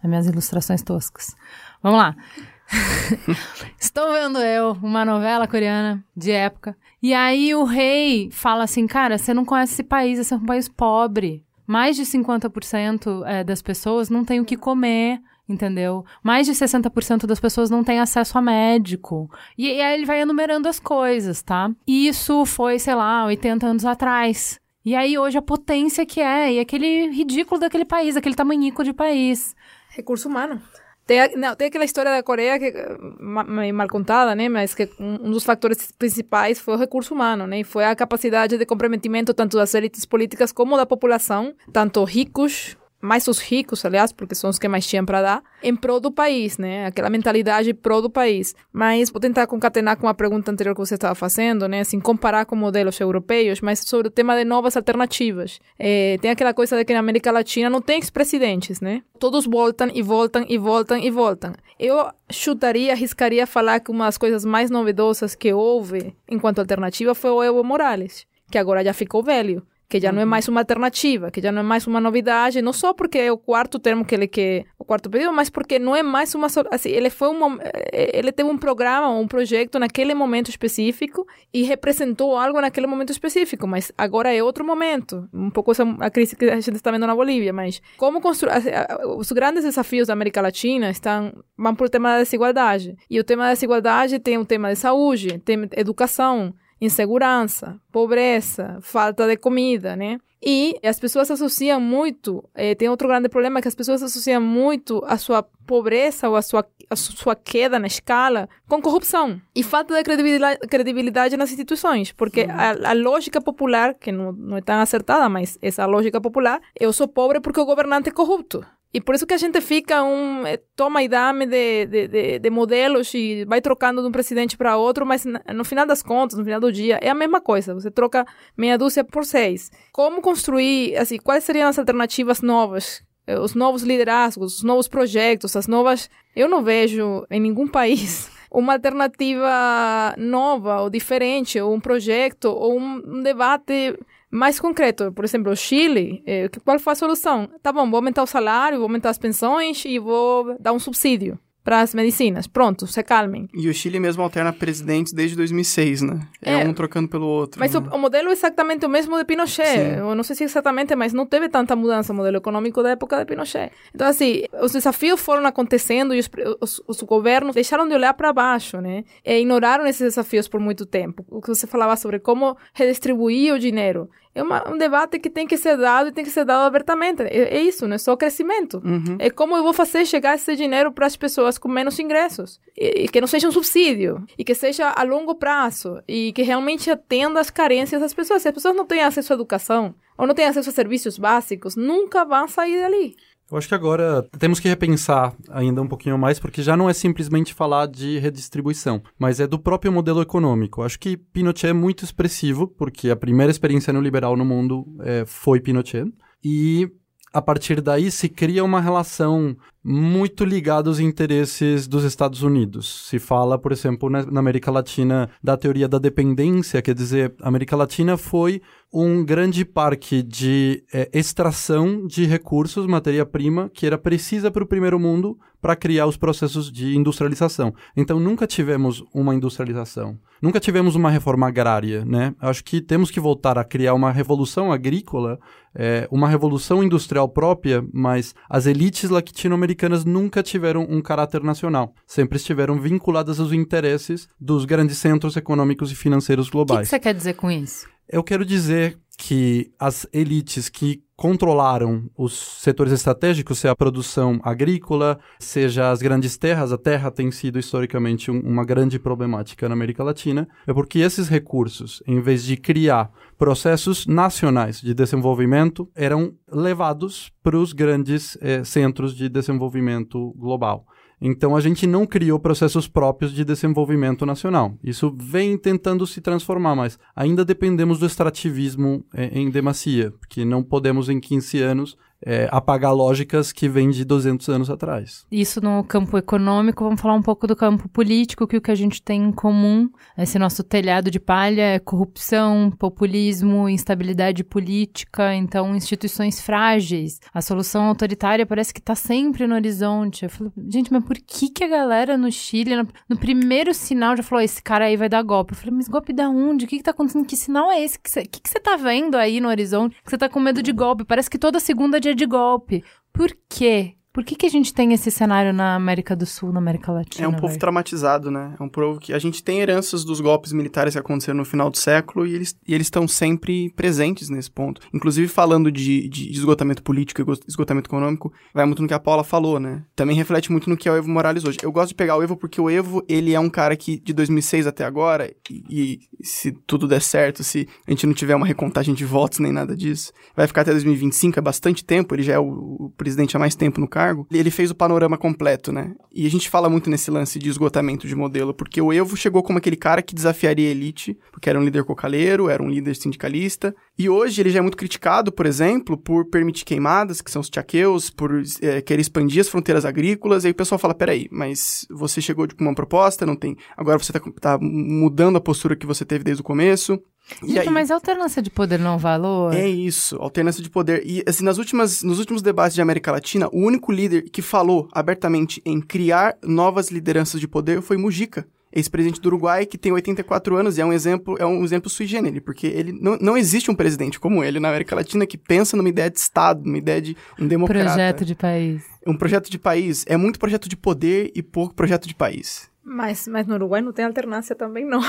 As minhas ilustrações toscas. Vamos lá. (laughs) Estou vendo eu uma novela coreana de época. E aí o rei fala assim: Cara, você não conhece esse país, esse é um país pobre. Mais de 50% é, das pessoas não têm o que comer entendeu? Mais de 60% das pessoas não têm acesso a médico. E, e, aí ele vai enumerando as coisas, tá? Isso foi, sei lá, 80 anos atrás. E aí hoje a potência que é, e aquele ridículo daquele país, aquele tamanhico de país. Recurso humano. Tem, não, tem aquela história da Coreia que mal contada, né? Mas que um dos fatores principais foi o recurso humano, né? E foi a capacidade de comprometimento tanto das elites políticas como da população, tanto ricos mais os ricos, aliás, porque são os que mais tinham para dar, em prol do país, né? Aquela mentalidade prol do país. Mas vou tentar concatenar com a pergunta anterior que você estava fazendo, né? Assim, comparar com modelos europeus, mas sobre o tema de novas alternativas. É, tem aquela coisa de que na América Latina não tem ex-presidentes, né? Todos voltam e voltam e voltam e voltam. Eu chutaria, arriscaria falar que uma das coisas mais novedosas que houve enquanto alternativa foi o Evo Morales, que agora já ficou velho que já não é mais uma alternativa, que já não é mais uma novidade, não só porque é o quarto termo que ele quer, o quarto pedido, mas porque não é mais uma, assim, ele foi um, ele teve um programa, um projeto naquele momento específico e representou algo naquele momento específico, mas agora é outro momento, um pouco essa a crise que a gente está vendo na Bolívia, mas como construir, os grandes desafios da América Latina estão vão por tema da desigualdade e o tema da desigualdade tem o tema de saúde, tem educação insegurança, pobreza, falta de comida, né? E as pessoas associam muito, eh, tem outro grande problema que as pessoas associam muito a sua pobreza ou a sua, a sua queda na escala com corrupção e falta de credibilidade, credibilidade nas instituições, porque a, a, lógica popular, que não, não é tão acertada, mas essa lógica popular, eu sou pobre porque o governante é corrupto. E por isso que a gente fica um eh, toma e dame de, de, de, de modelos e vai trocando de um presidente para outro, mas no final das contas, no final do dia, é a mesma coisa. Você troca meia dúzia por seis. Como construir, assim, quais seriam as alternativas novas? Eh, os novos liderazgos, os novos projetos, as novas. Eu não vejo em nenhum país (laughs) uma alternativa nova ou diferente, ou um projeto, ou um debate mais concreto, por exemplo, o Chile, eh, qual foi a solução? Tá bom, vou aumentar o salário, vou aumentar as pensões e vou dar um subsídio para as medicinas. Pronto, se calmem. E o Chile mesmo alterna presidentes desde 2006, né? É, é um trocando pelo outro. Mas né? o, o, modelo é exatamente o mesmo de Pinochet. Sim. Eu não sei se exatamente, mas não teve tanta mudança o modelo econômico da época de Pinochet. Então, assim, os desafios foram acontecendo e os, os, os governos deixaram de olhar para baixo, né? E ignoraram esses desafios por muito tempo. O que você falava sobre como redistribuir o dinheiro é uma, um debate que tem que ser dado e tem que ser dado abertamente. É, é isso, não é só crescimento. Uhum. É como eu vou fazer chegar esse dinheiro para as pessoas com menos ingressos. E, e, que não seja um subsídio. E que seja a longo prazo. E que realmente atenda às carências das pessoas. Se as pessoas não têm acesso à educação ou não têm acesso a serviços básicos, nunca vão sair dali. Eu acho que agora temos que repensar ainda um pouquinho mais, porque já não é simplesmente falar de redistribuição, mas é do próprio modelo econômico. Eu acho que Pinochet é muito expressivo, porque a primeira experiência neoliberal no mundo é, foi Pinochet. E a partir daí se cria uma relação muito ligada aos interesses dos Estados Unidos. Se fala, por exemplo, na, América Latina da teoria da dependência, quer dizer, a América Latina foi um grande parque de é, extração de recursos, matéria-prima, que era precisa para o primeiro mundo para criar os processos de industrialização. Então, nunca tivemos uma industrialização. Nunca tivemos uma reforma agrária, né? Acho que temos que voltar a criar uma revolução agrícola, é, uma revolução industrial própria, mas as elites latino-americanas nunca tiveram um caráter nacional. Sempre estiveram vinculadas aos interesses dos grandes centros econômicos e financeiros globais. O que você quer dizer com isso? Eu quero dizer que as elites que controlaram os setores estratégicos, seja a produção agrícola, seja as grandes terras, a terra tem sido historicamente um, uma grande problemática na América Latina, é porque esses recursos, em vez de criar processos nacionais de desenvolvimento, eram levados para os grandes eh, centros de desenvolvimento global. Então a gente não criou processos próprios de desenvolvimento nacional. Isso vem tentando se transformar, mas ainda dependemos do extrativismo é, em demacia, porque não podemos em 15 anos é, apagar lógicas que vêm de 200 anos atrás. Isso no campo econômico, vamos falar um pouco do campo político, que o que a gente tem em comum, esse nosso telhado de palha é corrupção, populismo, instabilidade política, então instituições frágeis. A solução autoritária parece que está sempre no horizonte. Eu falo, gente, mas por que, que a galera no Chile, no, no primeiro sinal, já falou, esse cara aí vai dar golpe? Eu falei, mas golpe da onde? O que, que tá acontecendo? Que sinal é esse? O que, você, que, que você tá vendo aí no horizonte? Que você tá com medo de golpe? Parece que toda segunda dia de golpe. Por quê? Por que, que a gente tem esse cenário na América do Sul, na América Latina? É um povo véio? traumatizado, né? É um povo que a gente tem heranças dos golpes militares que aconteceram no final do século e eles e eles estão sempre presentes nesse ponto. Inclusive falando de, de esgotamento político e esgotamento econômico, vai muito no que a Paula falou, né? Também reflete muito no que é o Evo Morales hoje. Eu gosto de pegar o Evo porque o Evo, ele é um cara que de 2006 até agora e, e se tudo der certo, se a gente não tiver uma recontagem de votos nem nada disso, vai ficar até 2025, é bastante tempo, ele já é o, o presidente há mais tempo no cargo, ele fez o panorama completo, né? E a gente fala muito nesse lance de esgotamento de modelo, porque o Evo chegou como aquele cara que desafiaria a elite, porque era um líder cocaleiro, era um líder sindicalista, e hoje ele já é muito criticado, por exemplo, por permitir queimadas, que são os tchaqueus, por é, querer expandir as fronteiras agrícolas, e aí o pessoal fala, peraí, mas você chegou com uma proposta, não tem... Agora você tá, tá mudando a postura que você teve desde o começo, Gente, aí, mas alternância de poder não valor? É isso, alternância de poder. E assim, nas últimas, nos últimos debates de América Latina, o único líder que falou abertamente em criar novas lideranças de poder foi Mujica ex-presidente do Uruguai, que tem 84 anos e é um exemplo, é um exemplo sui generis, porque ele não, não existe um presidente como ele na América Latina que pensa numa ideia de Estado, numa ideia de um democrata. Projeto de país. Um projeto de país. É muito projeto de poder e pouco projeto de país. Mas, mas no Uruguai não tem alternância também, não.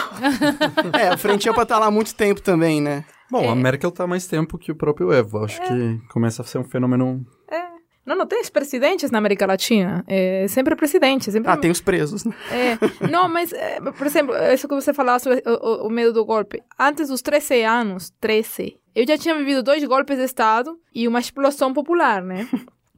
(laughs) é, a frente é pra estar lá há muito tempo também, né? Bom, é. a Merkel tá mais tempo que o próprio Evo. Acho é. que começa a ser um fenômeno é. Não, não tem os presidentes na América Latina. É sempre presidente. Sempre... Ah, tem os presos, né? É. Não, mas, é, por exemplo, isso que você falou sobre o, o, medo do golpe. Antes dos 13 anos, 13, eu já tinha vivido dois golpes de Estado e uma explosão popular, né?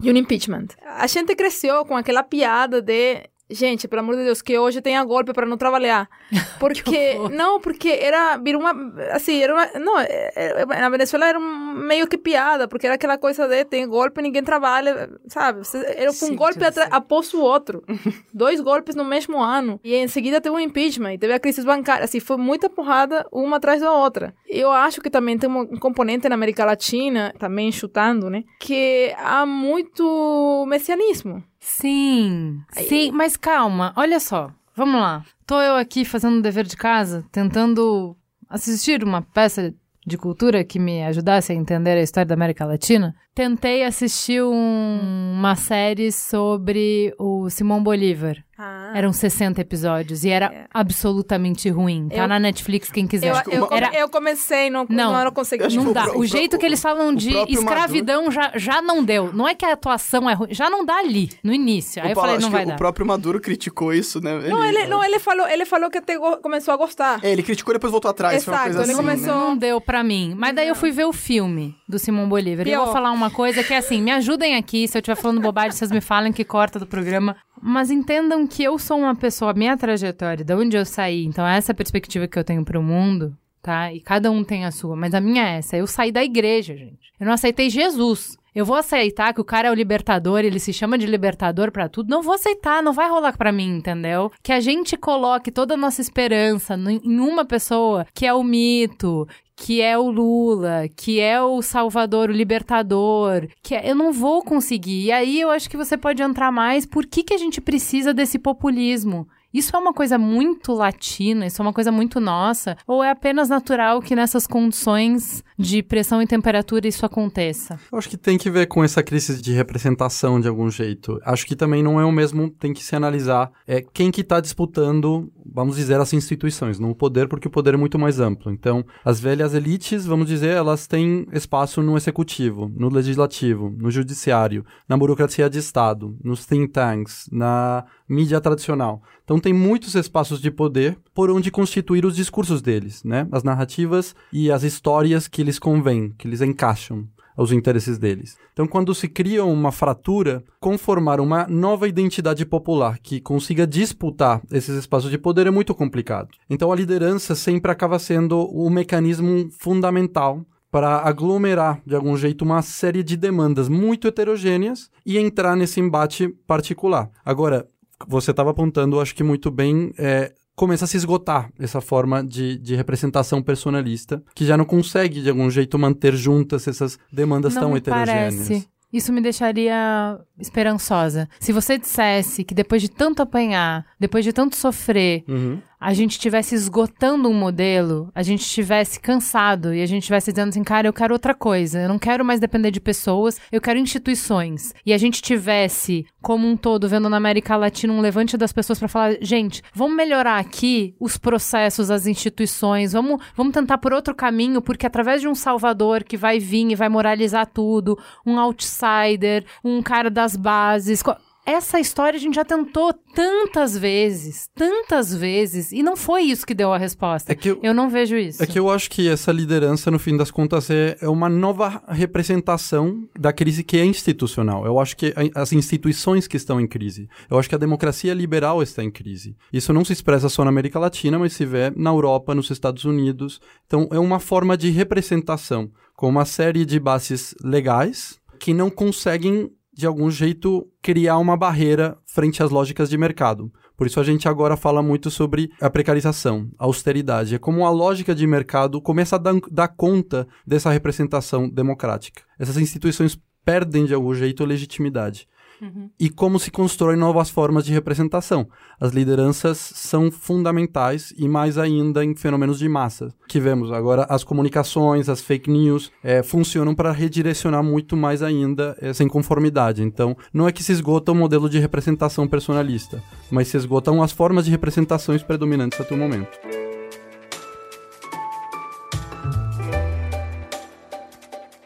E um impeachment. A gente cresceu com aquela piada de Gente, pelo amor de Deus, que hoje tenha golpe para não trabalhar. (laughs) Porque. não, porque era. Virou uma. Assim, era uma. Não, é, é, na Venezuela era um, meio que piada, porque era aquela coisa de tem golpe ninguém trabalha, sabe? Era um sim, golpe após o outro. (laughs) Dois golpes no mesmo ano. E em seguida teve um impeachment, e teve a crise bancária. Assim, foi muita porrada uma atrás da outra. Eu acho que também tem um componente na América Latina, também chutando, né? Que há muito messianismo. Sim, sim, mas calma, olha só, vamos lá. Tô eu aqui fazendo o dever de casa, tentando assistir uma peça de cultura que me ajudasse a entender a história da América Latina. Tentei assistir um, uma série sobre o Simão Bolívar. Ah. Eram 60 episódios e era é. absolutamente ruim. Tá eu, na Netflix, quem quiser. Eu, eu, era... eu comecei, não, não, não consegui. Não dá. O, o jeito que eles falam de escravidão já, já não deu. Não é que a atuação é ruim, já não dá ali, no início. Aí eu falei, não vai dar. O próprio Maduro criticou isso, né? Ele, não, ele, não, ele falou, ele falou que até começou a gostar. É, ele criticou e depois voltou atrás. Exato, ele assim, começou... Né? Não deu pra mim. Mas daí eu fui ver o filme do Simão Bolívar. Pior. E eu vou falar uma coisa que é assim, me ajudem aqui, se eu estiver falando bobagem, vocês me falem que corta do programa. Mas entendam que eu sou uma pessoa, minha trajetória, de onde eu saí, então essa é a perspectiva que eu tenho pro mundo, tá? E cada um tem a sua, mas a minha é essa. Eu saí da igreja, gente. Eu não aceitei Jesus. Eu vou aceitar que o cara é o libertador, ele se chama de libertador para tudo. Não vou aceitar, não vai rolar para mim, entendeu? Que a gente coloque toda a nossa esperança em uma pessoa que é o mito, que é o Lula, que é o Salvador, o Libertador, que é, eu não vou conseguir. E aí eu acho que você pode entrar mais. Por que, que a gente precisa desse populismo? Isso é uma coisa muito latina, isso é uma coisa muito nossa? Ou é apenas natural que nessas condições de pressão e temperatura isso aconteça? Eu acho que tem que ver com essa crise de representação de algum jeito. Acho que também não é o mesmo, tem que se analisar é quem que está disputando, vamos dizer, as instituições, não o poder, porque o poder é muito mais amplo. Então, as velhas elites, vamos dizer, elas têm espaço no executivo, no legislativo, no judiciário, na burocracia de Estado, nos think tanks, na mídia tradicional. Então tem muitos espaços de poder por onde constituir os discursos deles, né? As narrativas e as histórias que eles convêm, que eles encaixam aos interesses deles. Então, quando se cria uma fratura, conformar uma nova identidade popular que consiga disputar esses espaços de poder é muito complicado. Então, a liderança sempre acaba sendo o mecanismo fundamental para aglomerar de algum jeito uma série de demandas muito heterogêneas e entrar nesse embate particular. Agora, você estava apontando, acho que muito bem, é, começa a se esgotar essa forma de, de representação personalista, que já não consegue, de algum jeito, manter juntas essas demandas não tão heterogêneas. Parece. Isso me deixaria esperançosa. Se você dissesse que depois de tanto apanhar, depois de tanto sofrer, uhum. A gente estivesse esgotando um modelo, a gente estivesse cansado e a gente estivesse dizendo assim, cara, eu quero outra coisa, eu não quero mais depender de pessoas, eu quero instituições. E a gente tivesse, como um todo, vendo na América Latina um levante das pessoas para falar, gente, vamos melhorar aqui os processos, as instituições, vamos, vamos tentar por outro caminho, porque através de um salvador que vai vir e vai moralizar tudo, um outsider, um cara das bases, essa história a gente já tentou tantas vezes, tantas vezes, e não foi isso que deu a resposta. É eu, eu não vejo isso. É que eu acho que essa liderança, no fim das contas, é, é uma nova representação da crise que é institucional. Eu acho que as instituições que estão em crise. Eu acho que a democracia liberal está em crise. Isso não se expressa só na América Latina, mas se vê na Europa, nos Estados Unidos. Então, é uma forma de representação com uma série de bases legais que não conseguem de algum jeito, criar uma barreira frente às lógicas de mercado. Por isso a gente agora fala muito sobre a precarização, a austeridade. É como a lógica de mercado começa a dar, dar conta dessa representação democrática. Essas instituições perdem de algum jeito legitimidade. Uhum. E como se constrói novas formas de representação. As lideranças são fundamentais e mais ainda em fenômenos de massa que vemos. Agora, as comunicações, as fake news é, funcionam para redirecionar muito mais ainda essa inconformidade. Então, não é que se esgota o modelo de representação personalista, mas se esgotam as formas de representações predominantes até o momento.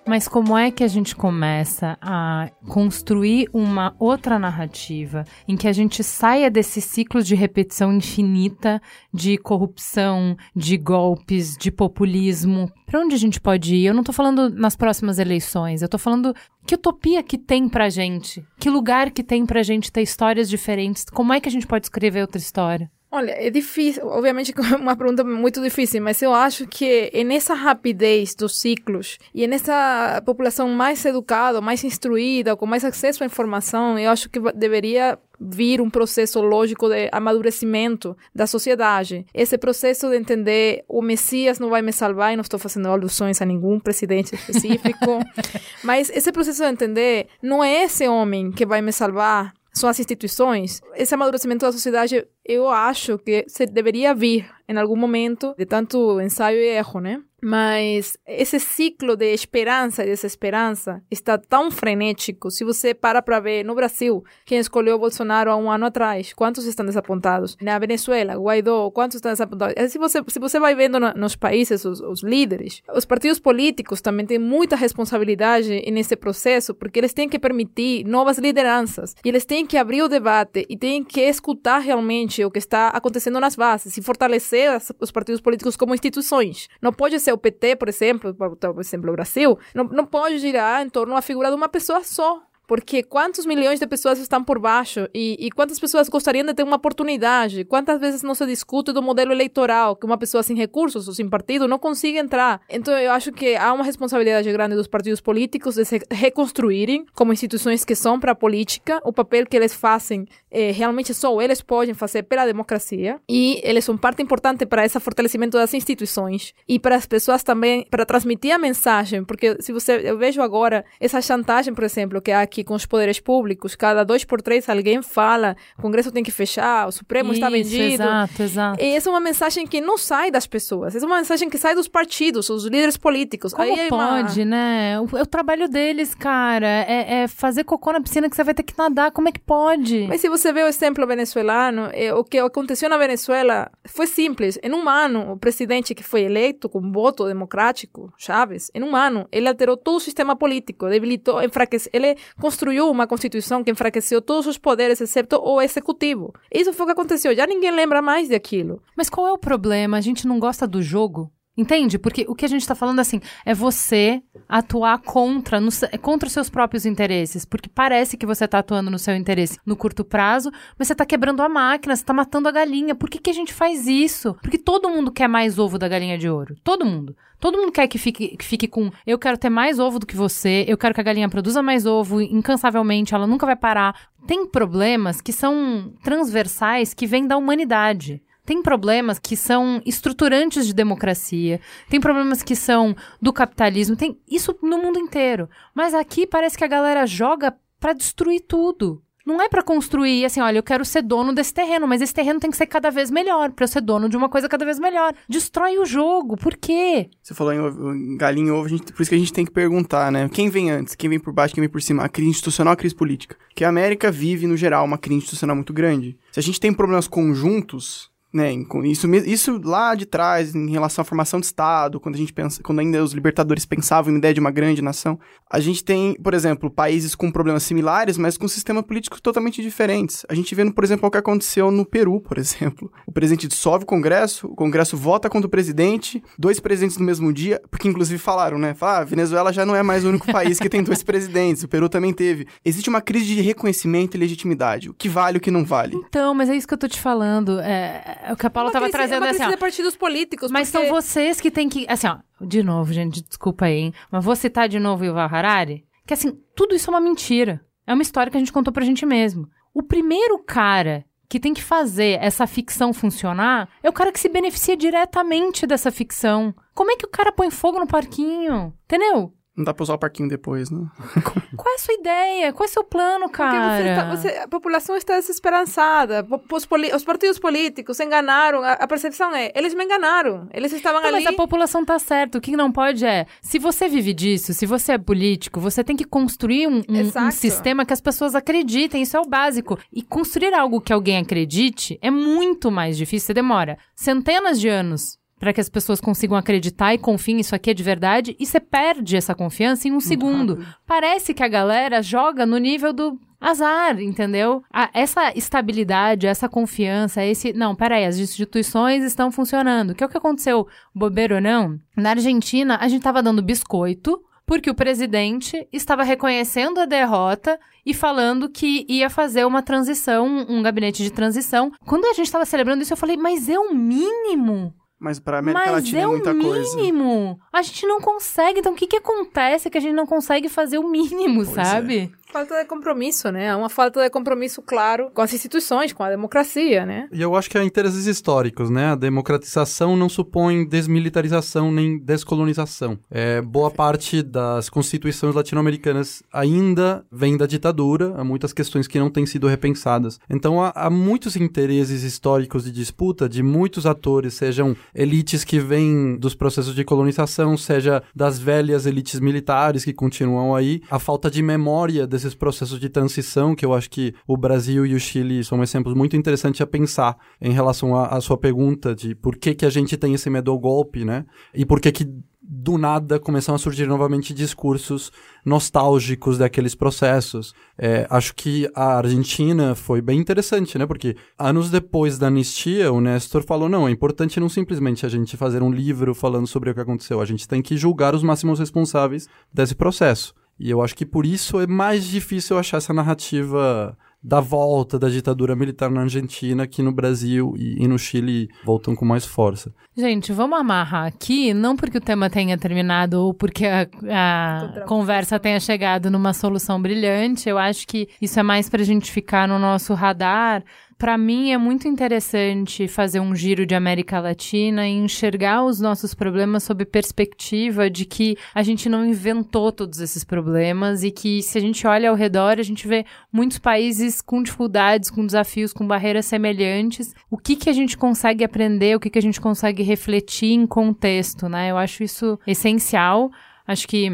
Mas como é que a gente começa a construir uma outra narrativa em que a gente saia desse ciclo de repetição infinita de corrupção, de golpes, de populismo? Para onde a gente pode ir? Eu não estou falando nas próximas eleições, eu estou falando que utopia que tem pra gente? Que lugar que tem pra gente ter histórias diferentes? Como é que a gente pode escrever outra história? Olha, é difícil, obviamente é uma pergunta muito difícil, mas eu acho que é nessa rapidez dos ciclos e nessa população mais educada, mais instruída, com mais acesso à informação, eu acho que deveria vir um processo lógico de amadurecimento da sociedade. Esse processo de entender o Messias não vai me salvar, e não estou fazendo alusões a nenhum presidente específico, (laughs) mas esse processo de entender não é esse homem que vai me salvar, são as instituições. Esse amadurecimento da sociedade, eu acho que se deveria vir em algum momento de tanto ensaio e erro, né? Mas esse ciclo de esperança e desesperança está tão frenético. Se você para para ver no Brasil, quem escolheu Bolsonaro há um ano atrás, quantos estão desapontados? Na Venezuela, Guaidó, quantos estão desapontados? Se você, se você vai vendo no, nos países, os, os, líderes, os partidos políticos também têm muita responsabilidade nesse processo, porque eles têm que permitir novas lideranças e eles têm que abrir o debate e têm que escutar realmente o que está acontecendo nas bases e fortalecer as, os partidos políticos como instituições. Não pode ser o PT, por exemplo, por exemplo, o Brasil, não, não pode girar em torno da figura de uma pessoa só. Porque quantos milhões de pessoas estão por baixo e, e, quantas pessoas gostariam de ter uma oportunidade? Quantas vezes não se discute do modelo eleitoral que uma pessoa sem recursos ou sem partido não consiga entrar? Então eu acho que há uma responsabilidade grande dos partidos políticos de se reconstruírem como instituições que são para a política, o papel que eles fazem eh, realmente só eles podem fazer pela democracia e eles são parte importante para esse fortalecimento das instituições e para as pessoas também para transmitir a mensagem, porque se você eu vejo agora essa chantagem, por exemplo, que há aqui com os poderes públicos, cada dois por três alguém fala, o Congresso tem que fechar, o Supremo Isso, está vendido. Exato, exato. E essa é uma mensagem que não sai das pessoas, essa é uma mensagem que sai dos partidos, os líderes políticos. Como Aí pode, uma... né? O, o, trabalho deles, cara, é, é, fazer cocô na piscina que você vai ter que nadar, como é que pode? Mas se você vê o exemplo venezuelano, é, o que aconteceu na Venezuela foi simples. Em um ano, o presidente que foi eleito com voto democrático, Chávez, em um ano, ele alterou todo o sistema político, debilitou, enfraqueceu, ele construiu uma constituição que enfraqueceu todos os poderes, exceto o executivo. Isso foi o que aconteceu. Já ninguém lembra mais daquilo. Mas qual é o problema? A gente não gosta do jogo? Entende? Porque o que a gente está falando assim é você atuar contra, no, contra os seus próprios interesses. Porque parece que você está atuando no seu interesse no curto prazo, mas você está quebrando a máquina, você está matando a galinha. Por que, que a gente faz isso? Porque todo mundo quer mais ovo da galinha de ouro. Todo mundo. Todo mundo quer que fique, que fique com eu quero ter mais ovo do que você, eu quero que a galinha produza mais ovo incansavelmente, ela nunca vai parar. Tem problemas que são transversais que vêm da humanidade. Tem problemas que são estruturantes de democracia, tem problemas que são do capitalismo, tem isso no mundo inteiro. Mas aqui parece que a galera joga para destruir tudo. Não é para construir assim, olha, eu quero ser dono desse terreno, mas esse terreno tem que ser cada vez melhor, para eu ser dono de uma coisa cada vez melhor. Destrói o jogo. Por quê? Você falou em, ovo, em galinha e ovo, gente, por isso que a gente tem que perguntar, né? Quem vem antes? Quem vem por baixo? Quem vem por cima? A crise institucional a crise política? Que a América vive, no geral, uma crise institucional muito grande. Se a gente tem problemas conjuntos, né, isso, isso lá de trás, em relação à formação de Estado, quando a gente pensa, quando ainda os libertadores pensavam em ideia de uma grande nação, a gente tem, por exemplo, países com problemas similares, mas com sistemas políticos totalmente diferentes. A gente vê, por exemplo, o que aconteceu no Peru, por exemplo. O presidente dissolve o Congresso, o Congresso vota contra o presidente, dois presidentes no mesmo dia, porque inclusive falaram, né? Falaram, ah, Venezuela já não é mais o único país que tem dois (laughs) presidentes, o Peru também teve. Existe uma crise de reconhecimento e legitimidade. O que vale o que não vale. Então, mas é isso que eu tô te falando. É o que a Paula estava trazendo é assim, ó, partidos políticos. Mas porque... são vocês que têm que, assim, ó, de novo, gente, desculpa aí, hein, mas vou citar de novo o Yuval Harari, que assim, tudo isso é uma mentira. É uma história que a gente contou pra gente mesmo. O primeiro cara que tem que fazer essa ficção funcionar é o cara que se beneficia diretamente dessa ficção. Como é que o cara põe fogo no parquinho? Entendeu? Não dá pra usar o parquinho depois, né? (laughs) Qual é a sua ideia? Qual é o seu plano, cara? Você tá, você, a população está desesperançada. Os, os partidos políticos enganaram. A, a, percepção é, eles me enganaram. Eles estavam não, ali... Mas a população tá certa. O que não pode é, se você vive disso, se você é político, você tem que construir um, um, um sistema que as pessoas acreditem. Isso é o básico. E construir algo que alguém acredite é muito mais difícil. Você demora centenas de anos para que as pessoas consigam acreditar e confiem isso aqui é de verdade, e você perde essa confiança em um segundo. Parece que a galera joga no nível do azar, entendeu? A, essa estabilidade, essa confiança, esse. Não, peraí, as instituições estão funcionando. Que é o que aconteceu, bobeiro ou não? Na Argentina, a gente tava dando biscoito. Porque o presidente estava reconhecendo a derrota e falando que ia fazer uma transição, um gabinete de transição. Quando a gente estava celebrando isso, eu falei, mas é o mínimo. Mas para América Mas Latina é, é muita coisa. mínimo. A gente não consegue. Então, o que, que acontece que a gente não consegue fazer o mínimo, pois é. sabe? Falta de compromisso, né? É uma falta de compromisso claro com as instituições, com a democracia, né? E eu acho que há interesses históricos, né? A democratização não supõe desmilitarização nem descolonização. É, boa parte das constituições latino-americanas ainda vem da ditadura, há muitas questões que não têm sido repensadas. Então há, há muitos interesses históricos de disputa de muitos atores, sejam elites que vêm dos processos de colonização, seja das velhas elites militares que continuam aí, a falta de memória desses processos de transição, que eu acho que o Brasil e o Chile são exemplos muito interessantes a pensar em relação à sua pergunta de por que, que a gente tem esse medo ao golpe, né? E por que que do nada começam a surgir novamente discursos nostálgicos daqueles processos. É, acho que a Argentina foi bem interessante, né? Porque anos depois da anistia, o Néstor falou: não, é importante não simplesmente a gente fazer um livro falando sobre o que aconteceu, a gente tem que julgar os máximos responsáveis desse processo. E eu acho que por isso é mais difícil achar essa narrativa da volta da ditadura militar na Argentina, que no Brasil e, e, no Chile voltam com mais força. Gente, vamos amarrar aqui, não porque o tema tenha terminado ou porque a, a conversa tenha chegado numa solução brilhante. Eu acho que isso é mais para a gente ficar no nosso radar para mim é muito interessante fazer um giro de América Latina e enxergar os nossos problemas sob perspectiva de que a gente não inventou todos esses problemas e que se a gente olha ao redor, a gente vê muitos países com dificuldades, com desafios, com barreiras semelhantes. O que que a gente consegue aprender, o que que a gente consegue refletir em contexto, né? Eu acho isso essencial. Acho que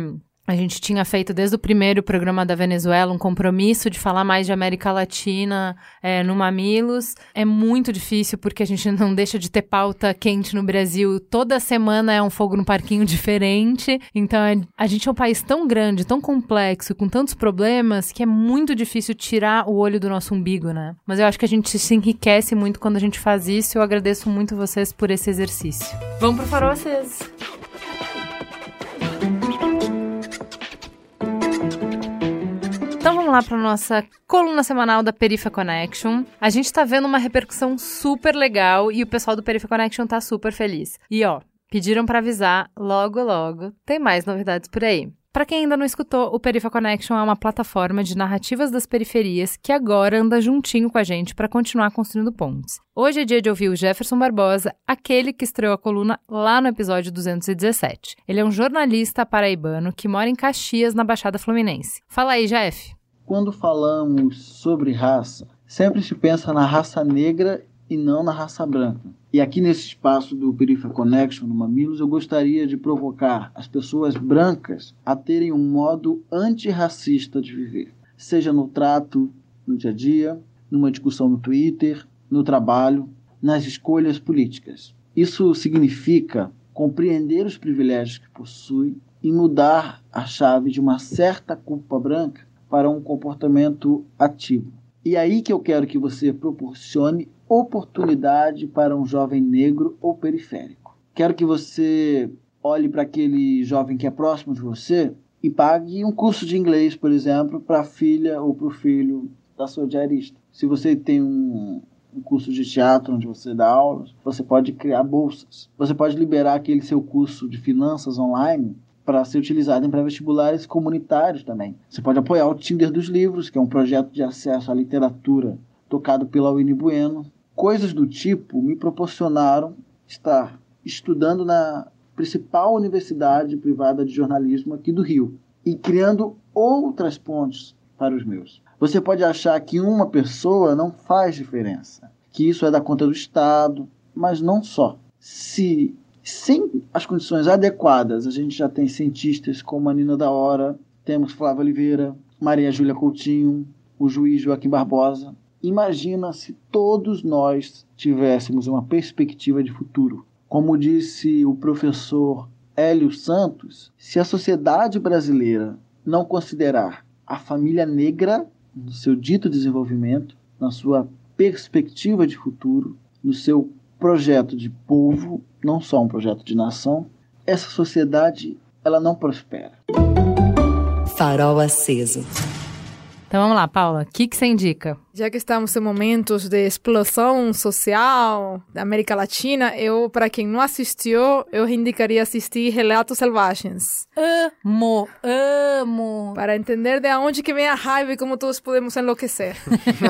a gente tinha feito desde o primeiro programa da Venezuela um compromisso de falar mais de América Latina é, no Mamilos. É muito difícil porque a gente (laughs) não deixa de ter pauta quente no Brasil. Toda semana é um fogo no parquinho (laughs) diferente. Então é, a gente é um país tão grande, tão complexo, com tantos problemas, que é muito difícil tirar o olho do nosso umbigo, né? Mas eu acho que a gente se enriquece muito quando a gente faz isso. Eu agradeço muito vocês por esse exercício. Vamos pro Farol Aceso. Então vamos lá para nossa coluna semanal da Perifa Connection. A gente tá vendo uma repercussão super legal e o pessoal do Perifa Connection tá super feliz. E ó, pediram para avisar logo logo, tem mais novidades por aí. Para quem ainda não escutou, o Perifa Connection é uma plataforma de narrativas das periferias que agora anda juntinho com a gente para continuar construindo pontes. Hoje é dia de ouvir o Jefferson Barbosa, aquele que estreou a coluna lá no episódio 217. Ele é um jornalista paraibano que mora em Caxias, na Baixada Fluminense. Fala aí, Jeff. Quando falamos sobre raça, sempre se pensa na raça negra e não na raça branca. E aqui nesse espaço do Perifa Connection, no Mamilos, eu gostaria de provocar as pessoas brancas a terem um modo antirracista de viver, seja no trato, no dia a dia, numa discussão no Twitter, no trabalho, nas escolhas políticas. Isso significa compreender os privilégios que possui e mudar a chave de uma certa culpa branca para um comportamento ativo. E é aí que eu quero que você proporcione oportunidade para um jovem negro ou periférico. Quero que você olhe para aquele jovem que é próximo de você e pague um curso de inglês, por exemplo, para a filha ou para o filho da sua diarista. Se você tem um, um curso de teatro onde você dá aulas, você pode criar bolsas. Você pode liberar aquele seu curso de finanças online para ser utilizado em pré-vestibulares comunitários também. Você pode apoiar o Tinder dos Livros, que é um projeto de acesso à literatura tocado pela Winnie Bueno. Coisas do tipo me proporcionaram estar estudando na principal universidade privada de jornalismo aqui do Rio e criando outras pontes para os meus. Você pode achar que uma pessoa não faz diferença, que isso é da conta do Estado, mas não só. Se sem as condições adequadas, a gente já tem cientistas como a Nina da Hora, temos Flávia Oliveira, Maria Júlia Coutinho, o juiz Joaquim Barbosa. Imagina se todos nós tivéssemos uma perspectiva de futuro. Como disse o professor Hélio Santos, se a sociedade brasileira não considerar a família negra no seu dito desenvolvimento, na sua perspectiva de futuro, no seu projeto de povo, não só um projeto de nação, essa sociedade ela não prospera. Farol aceso. Então vamos lá, Paula, o que, que você indica? Já que estamos em momentos de explosão social da América Latina, eu, para quem não assistiu, eu indicaria assistir Relatos Selvagens. Amo, amo. Para entender de onde que vem a raiva e como todos podemos enlouquecer.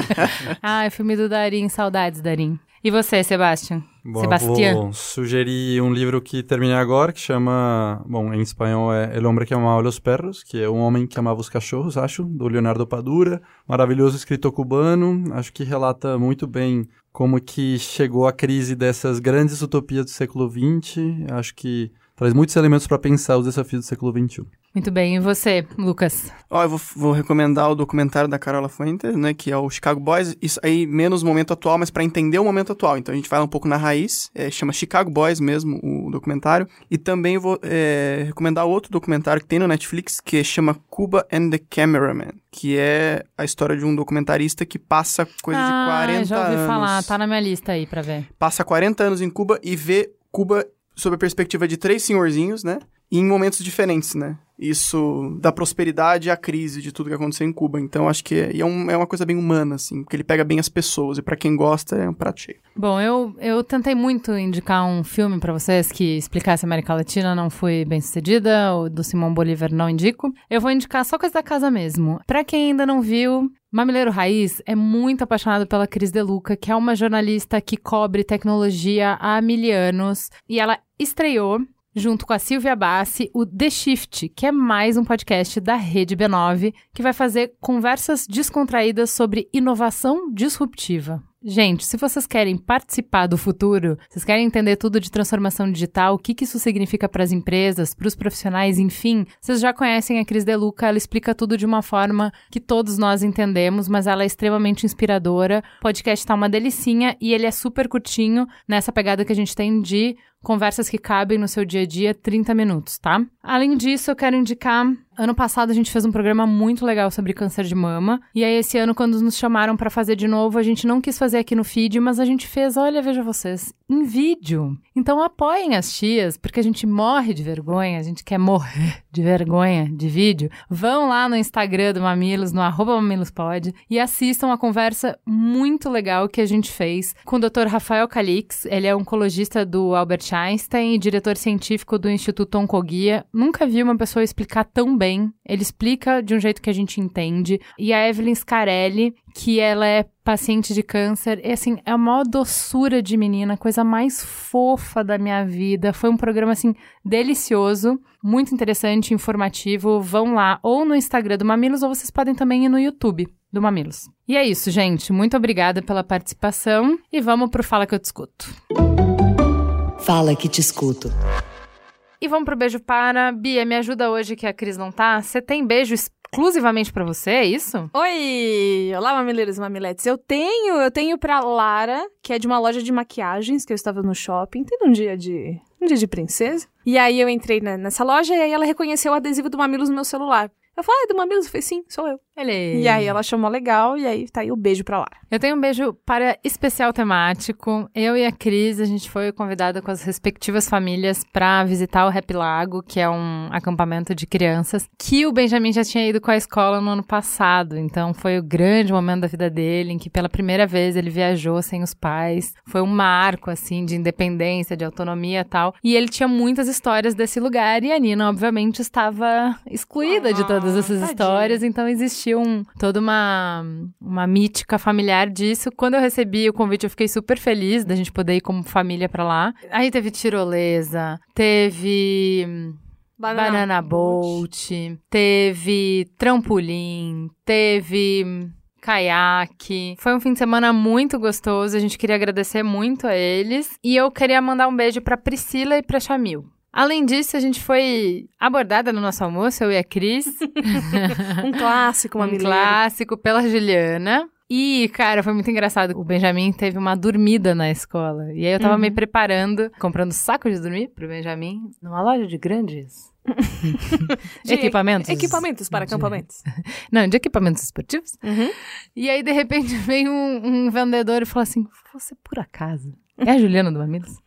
(laughs) ah, é filme do Darim, saudades, Darim. E você, Sebastião? Bom, Sebastián. Vou sugerir um livro que terminei agora, que chama, bom, em espanhol é El Hombre que Amava los Perros, que é Um Homem que Amava os Cachorros, acho, do Leonardo Padura. Maravilhoso escritor cubano, acho que relata muito bem como que chegou a crise dessas grandes utopias do século XX. Acho que traz muitos elementos para pensar os desafios do século XXI. Muito bem, e você, Lucas? Ó, oh, eu vou, vou, recomendar o documentário da Carola Fuentes, né, que é o Chicago Boys. Isso aí menos momento atual, mas para entender o momento atual. Então a gente vai um pouco na raiz, é, chama Chicago Boys mesmo o documentário. E também vou é, recomendar outro documentário que tem no Netflix que chama Cuba and the Cameraman, que é a história de um documentarista que passa coisa ah, de 40 anos. já ouvi anos, falar, tá na minha lista aí para ver. Passa 40 anos em Cuba e vê Cuba sob a perspectiva de três senhorzinhos, né? E em momentos diferentes, né? Isso da prosperidade à crise de tudo que aconteceu em Cuba. Então acho que é, é, um, é uma coisa bem humana, assim, porque ele pega bem as pessoas e para quem gosta é um prato cheio. Bom, eu, eu tentei muito indicar um filme para vocês que explicasse a América Latina, não fui bem sucedida, o do Simão Bolívar não indico. Eu vou indicar só coisa da casa mesmo. Para quem ainda não viu, Mamileiro Raiz é muito apaixonado pela Cris Deluca, que é uma jornalista que cobre tecnologia há mil anos, e ela estreou junto com a Silvia Bassi, o The Shift, que é mais um podcast da Rede B9, que vai fazer conversas descontraídas sobre inovação disruptiva. Gente, se vocês querem participar do futuro, vocês querem entender tudo de transformação digital, o que, que isso significa para as empresas, para os profissionais, enfim, vocês já conhecem a Cris Deluca, ela explica tudo de uma forma que todos nós entendemos, mas ela é extremamente inspiradora. O podcast tá uma delicinha e ele é super curtinho, nessa pegada que a gente tem de conversas que cabem no seu dia a dia, 30 minutos, tá? Além disso, eu quero indicar Ano passado a gente fez um programa muito legal sobre câncer de mama. E aí, esse ano, quando nos chamaram para fazer de novo, a gente não quis fazer aqui no feed, mas a gente fez, olha, veja vocês, em vídeo. Então apoiem as tias, porque a gente morre de vergonha, a gente quer morrer de vergonha de vídeo. Vão lá no Instagram do Mamilos, no arroba mamilospod, e assistam a conversa muito legal que a gente fez com o Dr. Rafael Calix. Ele é oncologista do Albert Einstein diretor científico do Instituto Oncoguia. Nunca vi uma pessoa explicar tão bem. Ele explica de um jeito que a gente entende. E a Evelyn Scarelli, que ela é paciente de câncer. E assim, é a maior doçura de menina, coisa mais fofa da minha vida. Foi um programa assim delicioso, muito interessante, informativo. Vão lá ou no Instagram do Mamilos ou vocês podem também ir no YouTube do Mamilos. E é isso, gente. Muito obrigada pela participação e vamos pro Fala que eu te escuto. Fala que te escuto. E vamos pro beijo para Bia, me ajuda hoje que a Cris não tá. Você tem beijo exclusivamente para você, é isso? Oi! Olá, mamileiros e mamiletes. Eu tenho, eu tenho pra Lara, que é de uma loja de maquiagens que eu estava no shopping, tendo um dia de um dia de princesa. E aí eu entrei na, nessa loja e aí ela reconheceu o adesivo do Mamilos no meu celular. Eu falei, ah, é do Mamilos? Eu falei, sim, sou eu. Ele... E aí ela chamou legal, e aí tá aí o beijo pra lá. Eu tenho um beijo para especial temático. Eu e a Cris, a gente foi convidada com as respectivas famílias para visitar o Rap Lago, que é um acampamento de crianças, que o Benjamin já tinha ido com a escola no ano passado. Então foi o grande momento da vida dele, em que pela primeira vez ele viajou sem os pais. Foi um marco, assim, de independência, de autonomia e tal. E ele tinha muitas histórias desse lugar, e a Nina, obviamente, estava excluída de todas essas tadinha. histórias, então existia um, toda uma, uma mítica familiar disso. Quando eu recebi o convite, eu fiquei super feliz da gente poder ir como família pra lá. Aí teve tirolesa, teve Banana banana, boat, teve trampolim, teve caiaque. Foi um fim de semana muito gostoso. A gente queria agradecer muito a eles. E eu queria mandar um beijo pra Priscila e pra Chamil. Além disso, a gente foi abordada no nosso almoço, eu e a Cris. (laughs) um clássico, um mamileiro. clássico pela Juliana. E, cara, foi muito engraçado. O Benjamin teve uma dormida na escola. E aí eu tava Uhum. me preparando, comprando saco de dormir pro Benjamin, numa loja de grandes (laughs) De equipamentos. Equipamentos para acampamentos. (laughs) Não, de equipamentos esportivos. Uhum. E aí, de repente, veio um, um vendedor e falou assim: Você por acaso é a Juliana do Mamilos?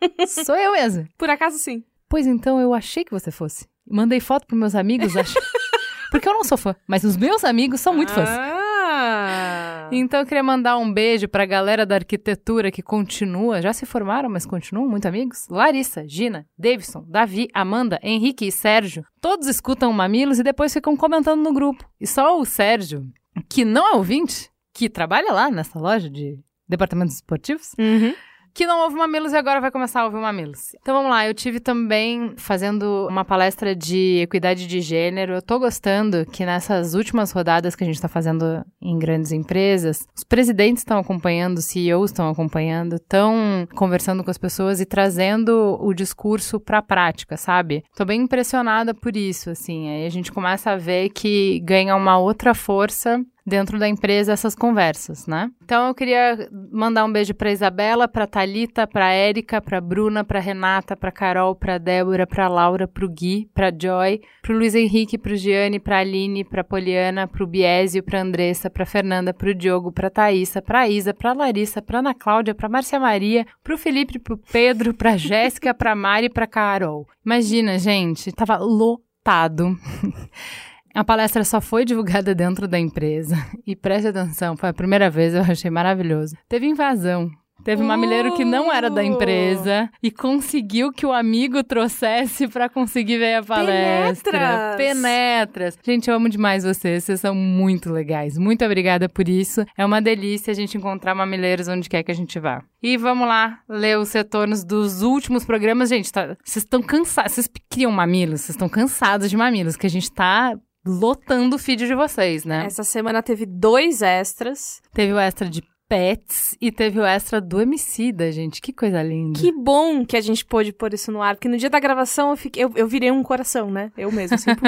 Sou eu mesmo. Por acaso, sim. Pois então, eu achei que você fosse. Mandei foto pros meus amigos, ach... (laughs) porque eu não sou fã, mas os meus amigos são muito fãs. Ah! Então eu queria mandar um beijo pra galera da arquitetura que continua, já se formaram, mas continuam muito amigos. Larissa, Gina, Davidson, Davi, Amanda, Henrique e Sérgio. Todos escutam o Mamilos e depois ficam comentando no grupo. E só o Sérgio, que não é ouvinte, que trabalha lá nessa loja de departamentos esportivos, Uhum. Que não ouve Mamilos e agora vai começar a ouvir Mamilos. Então vamos lá, eu tive também fazendo uma palestra de equidade de gênero. Eu tô gostando que nessas últimas rodadas que a gente tá fazendo em grandes empresas, os presidentes estão acompanhando, os CEOs estão acompanhando, estão conversando com as pessoas e trazendo o discurso pra prática, sabe? Tô bem impressionada por isso, assim. Aí a gente começa a ver que ganha uma outra força dentro da empresa essas conversas, né? Então eu queria mandar um beijo para Isabela, para Talita, para Érica, para Bruna, para Renata, para Carol, para Débora, para Laura, para o Gui, para Joy, para Luiz Henrique, para Giane, para Aline, para Poliana, para o Biésio, para Andressa, para Fernanda, para o Diogo, para Thaísa, para Isa, para Larissa, para Ana Cláudia, para Márcia Maria, para o Felipe, para o Pedro, para (laughs) Jéssica, para Mari, e para Carol. Imagina, gente, tava lotado. (laughs) A palestra só foi divulgada dentro da empresa. (laughs) E preste atenção, foi a primeira vez, eu achei maravilhoso. Teve invasão. Teve um mamileiro que não era da empresa e conseguiu que o amigo trouxesse pra conseguir ver a palestra. Penetras! Penetras! Gente, eu amo demais vocês, vocês são muito legais. Muito obrigada por isso. É uma delícia a gente encontrar mamileiros onde quer que a gente vá. E vamos lá ler os retornos dos últimos programas. Gente, tá- vocês estão cansados. Vocês criam mamilos, vocês estão cansados de mamilos, que a gente tá lotando o feed de vocês, né? Essa semana teve dois extras. Teve o extra de pets e teve o extra do Emicida, gente. Que coisa linda. Que bom que a gente pôde pôr isso no ar, porque no dia da gravação eu, fiquei, eu, eu virei um coração, né? Eu mesmo, assim. (laughs)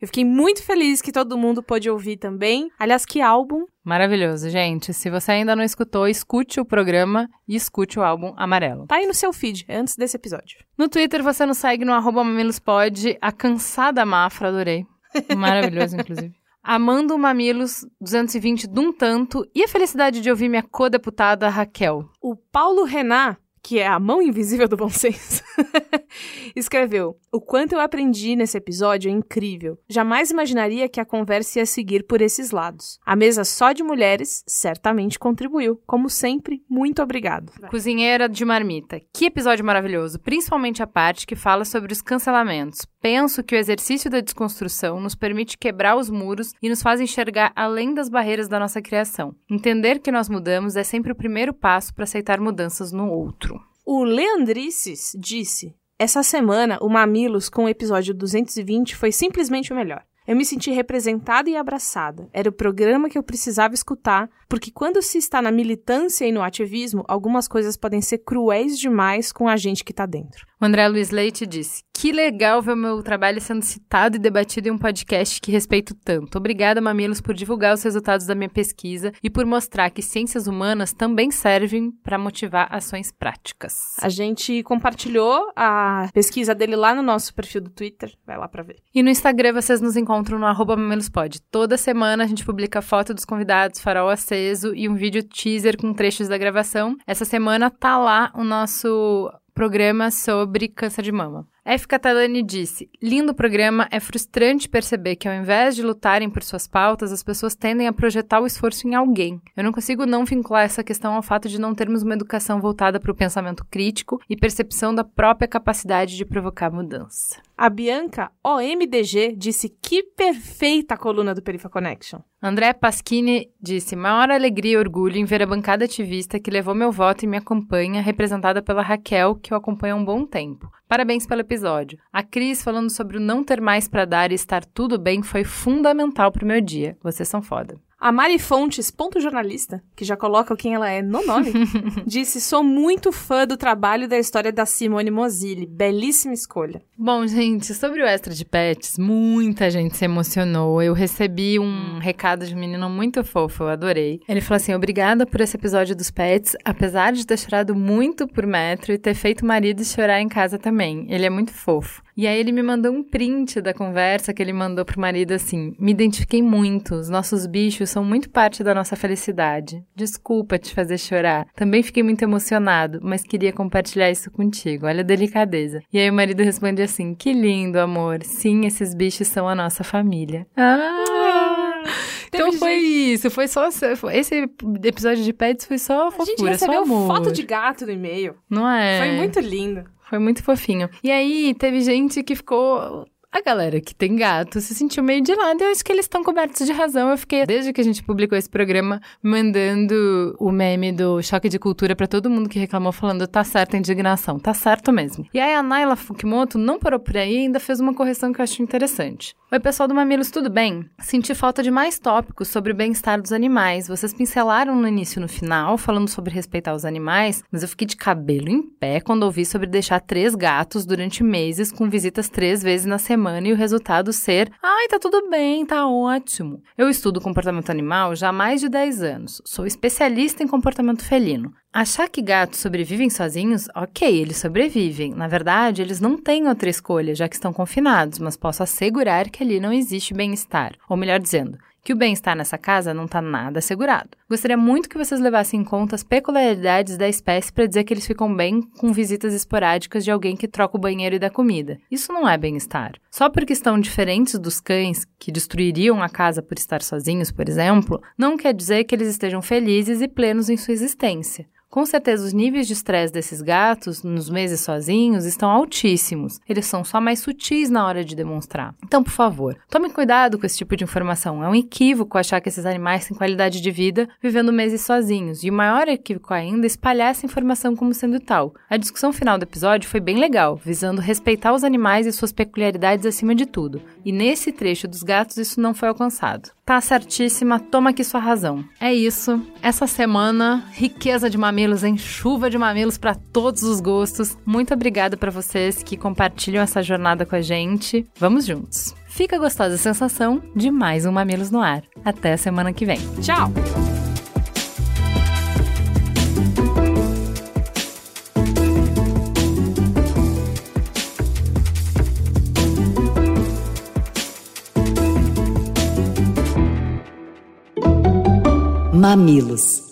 Eu fiquei muito feliz que todo mundo pôde ouvir também. Aliás, que álbum. Maravilhoso, gente. Se você ainda não escutou, escute o programa e escute o álbum Amarelo. Tá aí no seu feed, antes desse episódio. No Twitter você nos segue no arroba mamilospod. A cansada Mafra, adorei. Maravilhoso, inclusive. Amando Mamilos 220 de um tanto e a felicidade de ouvir minha co-deputada Raquel. O Paulo Renan, que é a mão invisível do bom senso, (laughs) escreveu: O quanto eu aprendi nesse episódio é incrível. Jamais imaginaria que a conversa ia seguir por esses lados. A mesa só de mulheres certamente contribuiu. Como sempre, muito obrigado. Cozinheira de marmita. Que episódio maravilhoso, principalmente a parte que fala sobre os cancelamentos. Penso que o exercício da desconstrução nos permite quebrar os muros e nos faz enxergar além das barreiras da nossa criação. Entender que nós mudamos é sempre o primeiro passo para aceitar mudanças no outro. O Leandrices disse: Essa semana, o Mamilos com o episódio 220 foi simplesmente o melhor. Eu me senti representada e abraçada. Era o programa que eu precisava escutar, porque quando se está na militância e no ativismo, algumas coisas podem ser cruéis demais com a gente que está dentro. O André Luiz Leite disse: Que legal ver o meu trabalho sendo citado e debatido em um podcast que respeito tanto. Obrigada, Mamilos, por divulgar os resultados da minha pesquisa e por mostrar que ciências humanas também servem para motivar ações práticas. A gente compartilhou a pesquisa dele lá no nosso perfil do Twitter. Vai lá para ver. E no Instagram vocês nos encontram no arroba mamelospod. Toda semana a gente publica foto dos convidados, farol aceso e um vídeo teaser com trechos da gravação. Essa semana tá lá o nosso programa sobre câncer de mama. F. Catalani disse: Lindo programa, é frustrante perceber que ao invés de lutarem por suas pautas, as pessoas tendem a projetar o esforço em alguém. Eu não consigo não vincular essa questão ao fato de não termos uma educação voltada para o pensamento crítico e percepção da própria capacidade de provocar mudança. A Bianca OMDG disse que perfeita a coluna do Perifa Connection. André Pasquini disse: maior alegria e orgulho em ver a bancada ativista que levou meu voto e me acompanha, representada pela Raquel, que eu acompanho há um bom tempo. Parabéns pelo episódio. A Cris falando sobre o não ter mais para dar e estar tudo bem foi fundamental pro meu dia. Vocês são foda. A Mari Fontes, ponto jornalista, que já coloca quem ela é no nome, (laughs) disse: Sou muito fã do trabalho da história da Simone Mozilli. Belíssima escolha. Bom, gente, sobre o extra de pets, muita gente se emocionou. Eu recebi um recado de um menino muito fofo, eu adorei. Ele falou assim: Obrigada por esse episódio dos pets, apesar de ter chorado muito por metro e ter feito o marido chorar em casa também. Ele é muito fofo. E aí ele me mandou um print da conversa que ele mandou pro marido assim: Me identifiquei muito, os nossos bichos são muito parte da nossa felicidade. Desculpa te fazer chorar. Também fiquei muito emocionado, mas queria compartilhar isso contigo. Olha a delicadeza. E aí o marido responde assim: Que lindo, amor. Sim, esses bichos são a nossa família. Ah! Então foi isso, foi só. Esse episódio de pets foi só fofura, a gente recebeu só amor. foto de gato no e-mail. Não é? Foi muito lindo. Foi muito fofinho. E aí, teve gente que ficou a galera que tem gato se sentiu meio de lado. Eu acho que eles estão cobertos de razão. Eu fiquei, desde que a gente publicou esse programa, mandando o meme do choque de cultura para todo mundo que reclamou, falando: tá certo a indignação, tá certo mesmo. E aí a Naila Fukimoto não parou por aí e ainda fez uma correção que eu acho interessante. Oi, pessoal do Mamilos, tudo bem? Senti falta de mais tópicos sobre o bem-estar dos animais. Vocês pincelaram no início e no final, falando sobre respeitar os animais, mas eu fiquei de cabelo em pé quando ouvi sobre deixar três gatos durante meses com visitas três vezes na semana e o resultado ser: ai, tá tudo bem, tá ótimo. Eu estudo comportamento animal já há mais de 10 anos. Sou especialista em comportamento felino. Achar que gatos sobrevivem sozinhos, ok, eles sobrevivem. Na verdade, eles não têm outra escolha, já que estão confinados, mas posso assegurar que ali não existe bem-estar. Ou melhor dizendo, que o bem-estar nessa casa não está nada assegurado. Gostaria muito que vocês levassem em conta as peculiaridades da espécie para dizer que eles ficam bem com visitas esporádicas de alguém que troca o banheiro e dá comida. Isso não é bem-estar. Só porque estão diferentes dos cães que destruiriam a casa por estar sozinhos, por exemplo, não quer dizer que eles estejam felizes e plenos em sua existência. Com certeza, os níveis de estresse desses gatos nos meses sozinhos estão altíssimos. Eles são só mais sutis na hora de demonstrar. Então, por favor, tome cuidado com esse tipo de informação. É um equívoco achar que esses animais têm qualidade de vida vivendo meses sozinhos. E o maior equívoco ainda é espalhar essa informação como sendo tal. A discussão final do episódio foi bem legal, visando respeitar os animais e suas peculiaridades acima de tudo. E nesse trecho dos gatos, isso não foi alcançado. Tá certíssima, toma aqui sua razão. É isso. Essa semana, riqueza de mamilos em chuva de mamilos para todos os gostos. Muito obrigada para vocês que compartilham essa jornada com a gente. Vamos juntos. Fica gostosa a sensação de mais um Mamilos no Ar. Até a semana que vem. Tchau! Mamilos.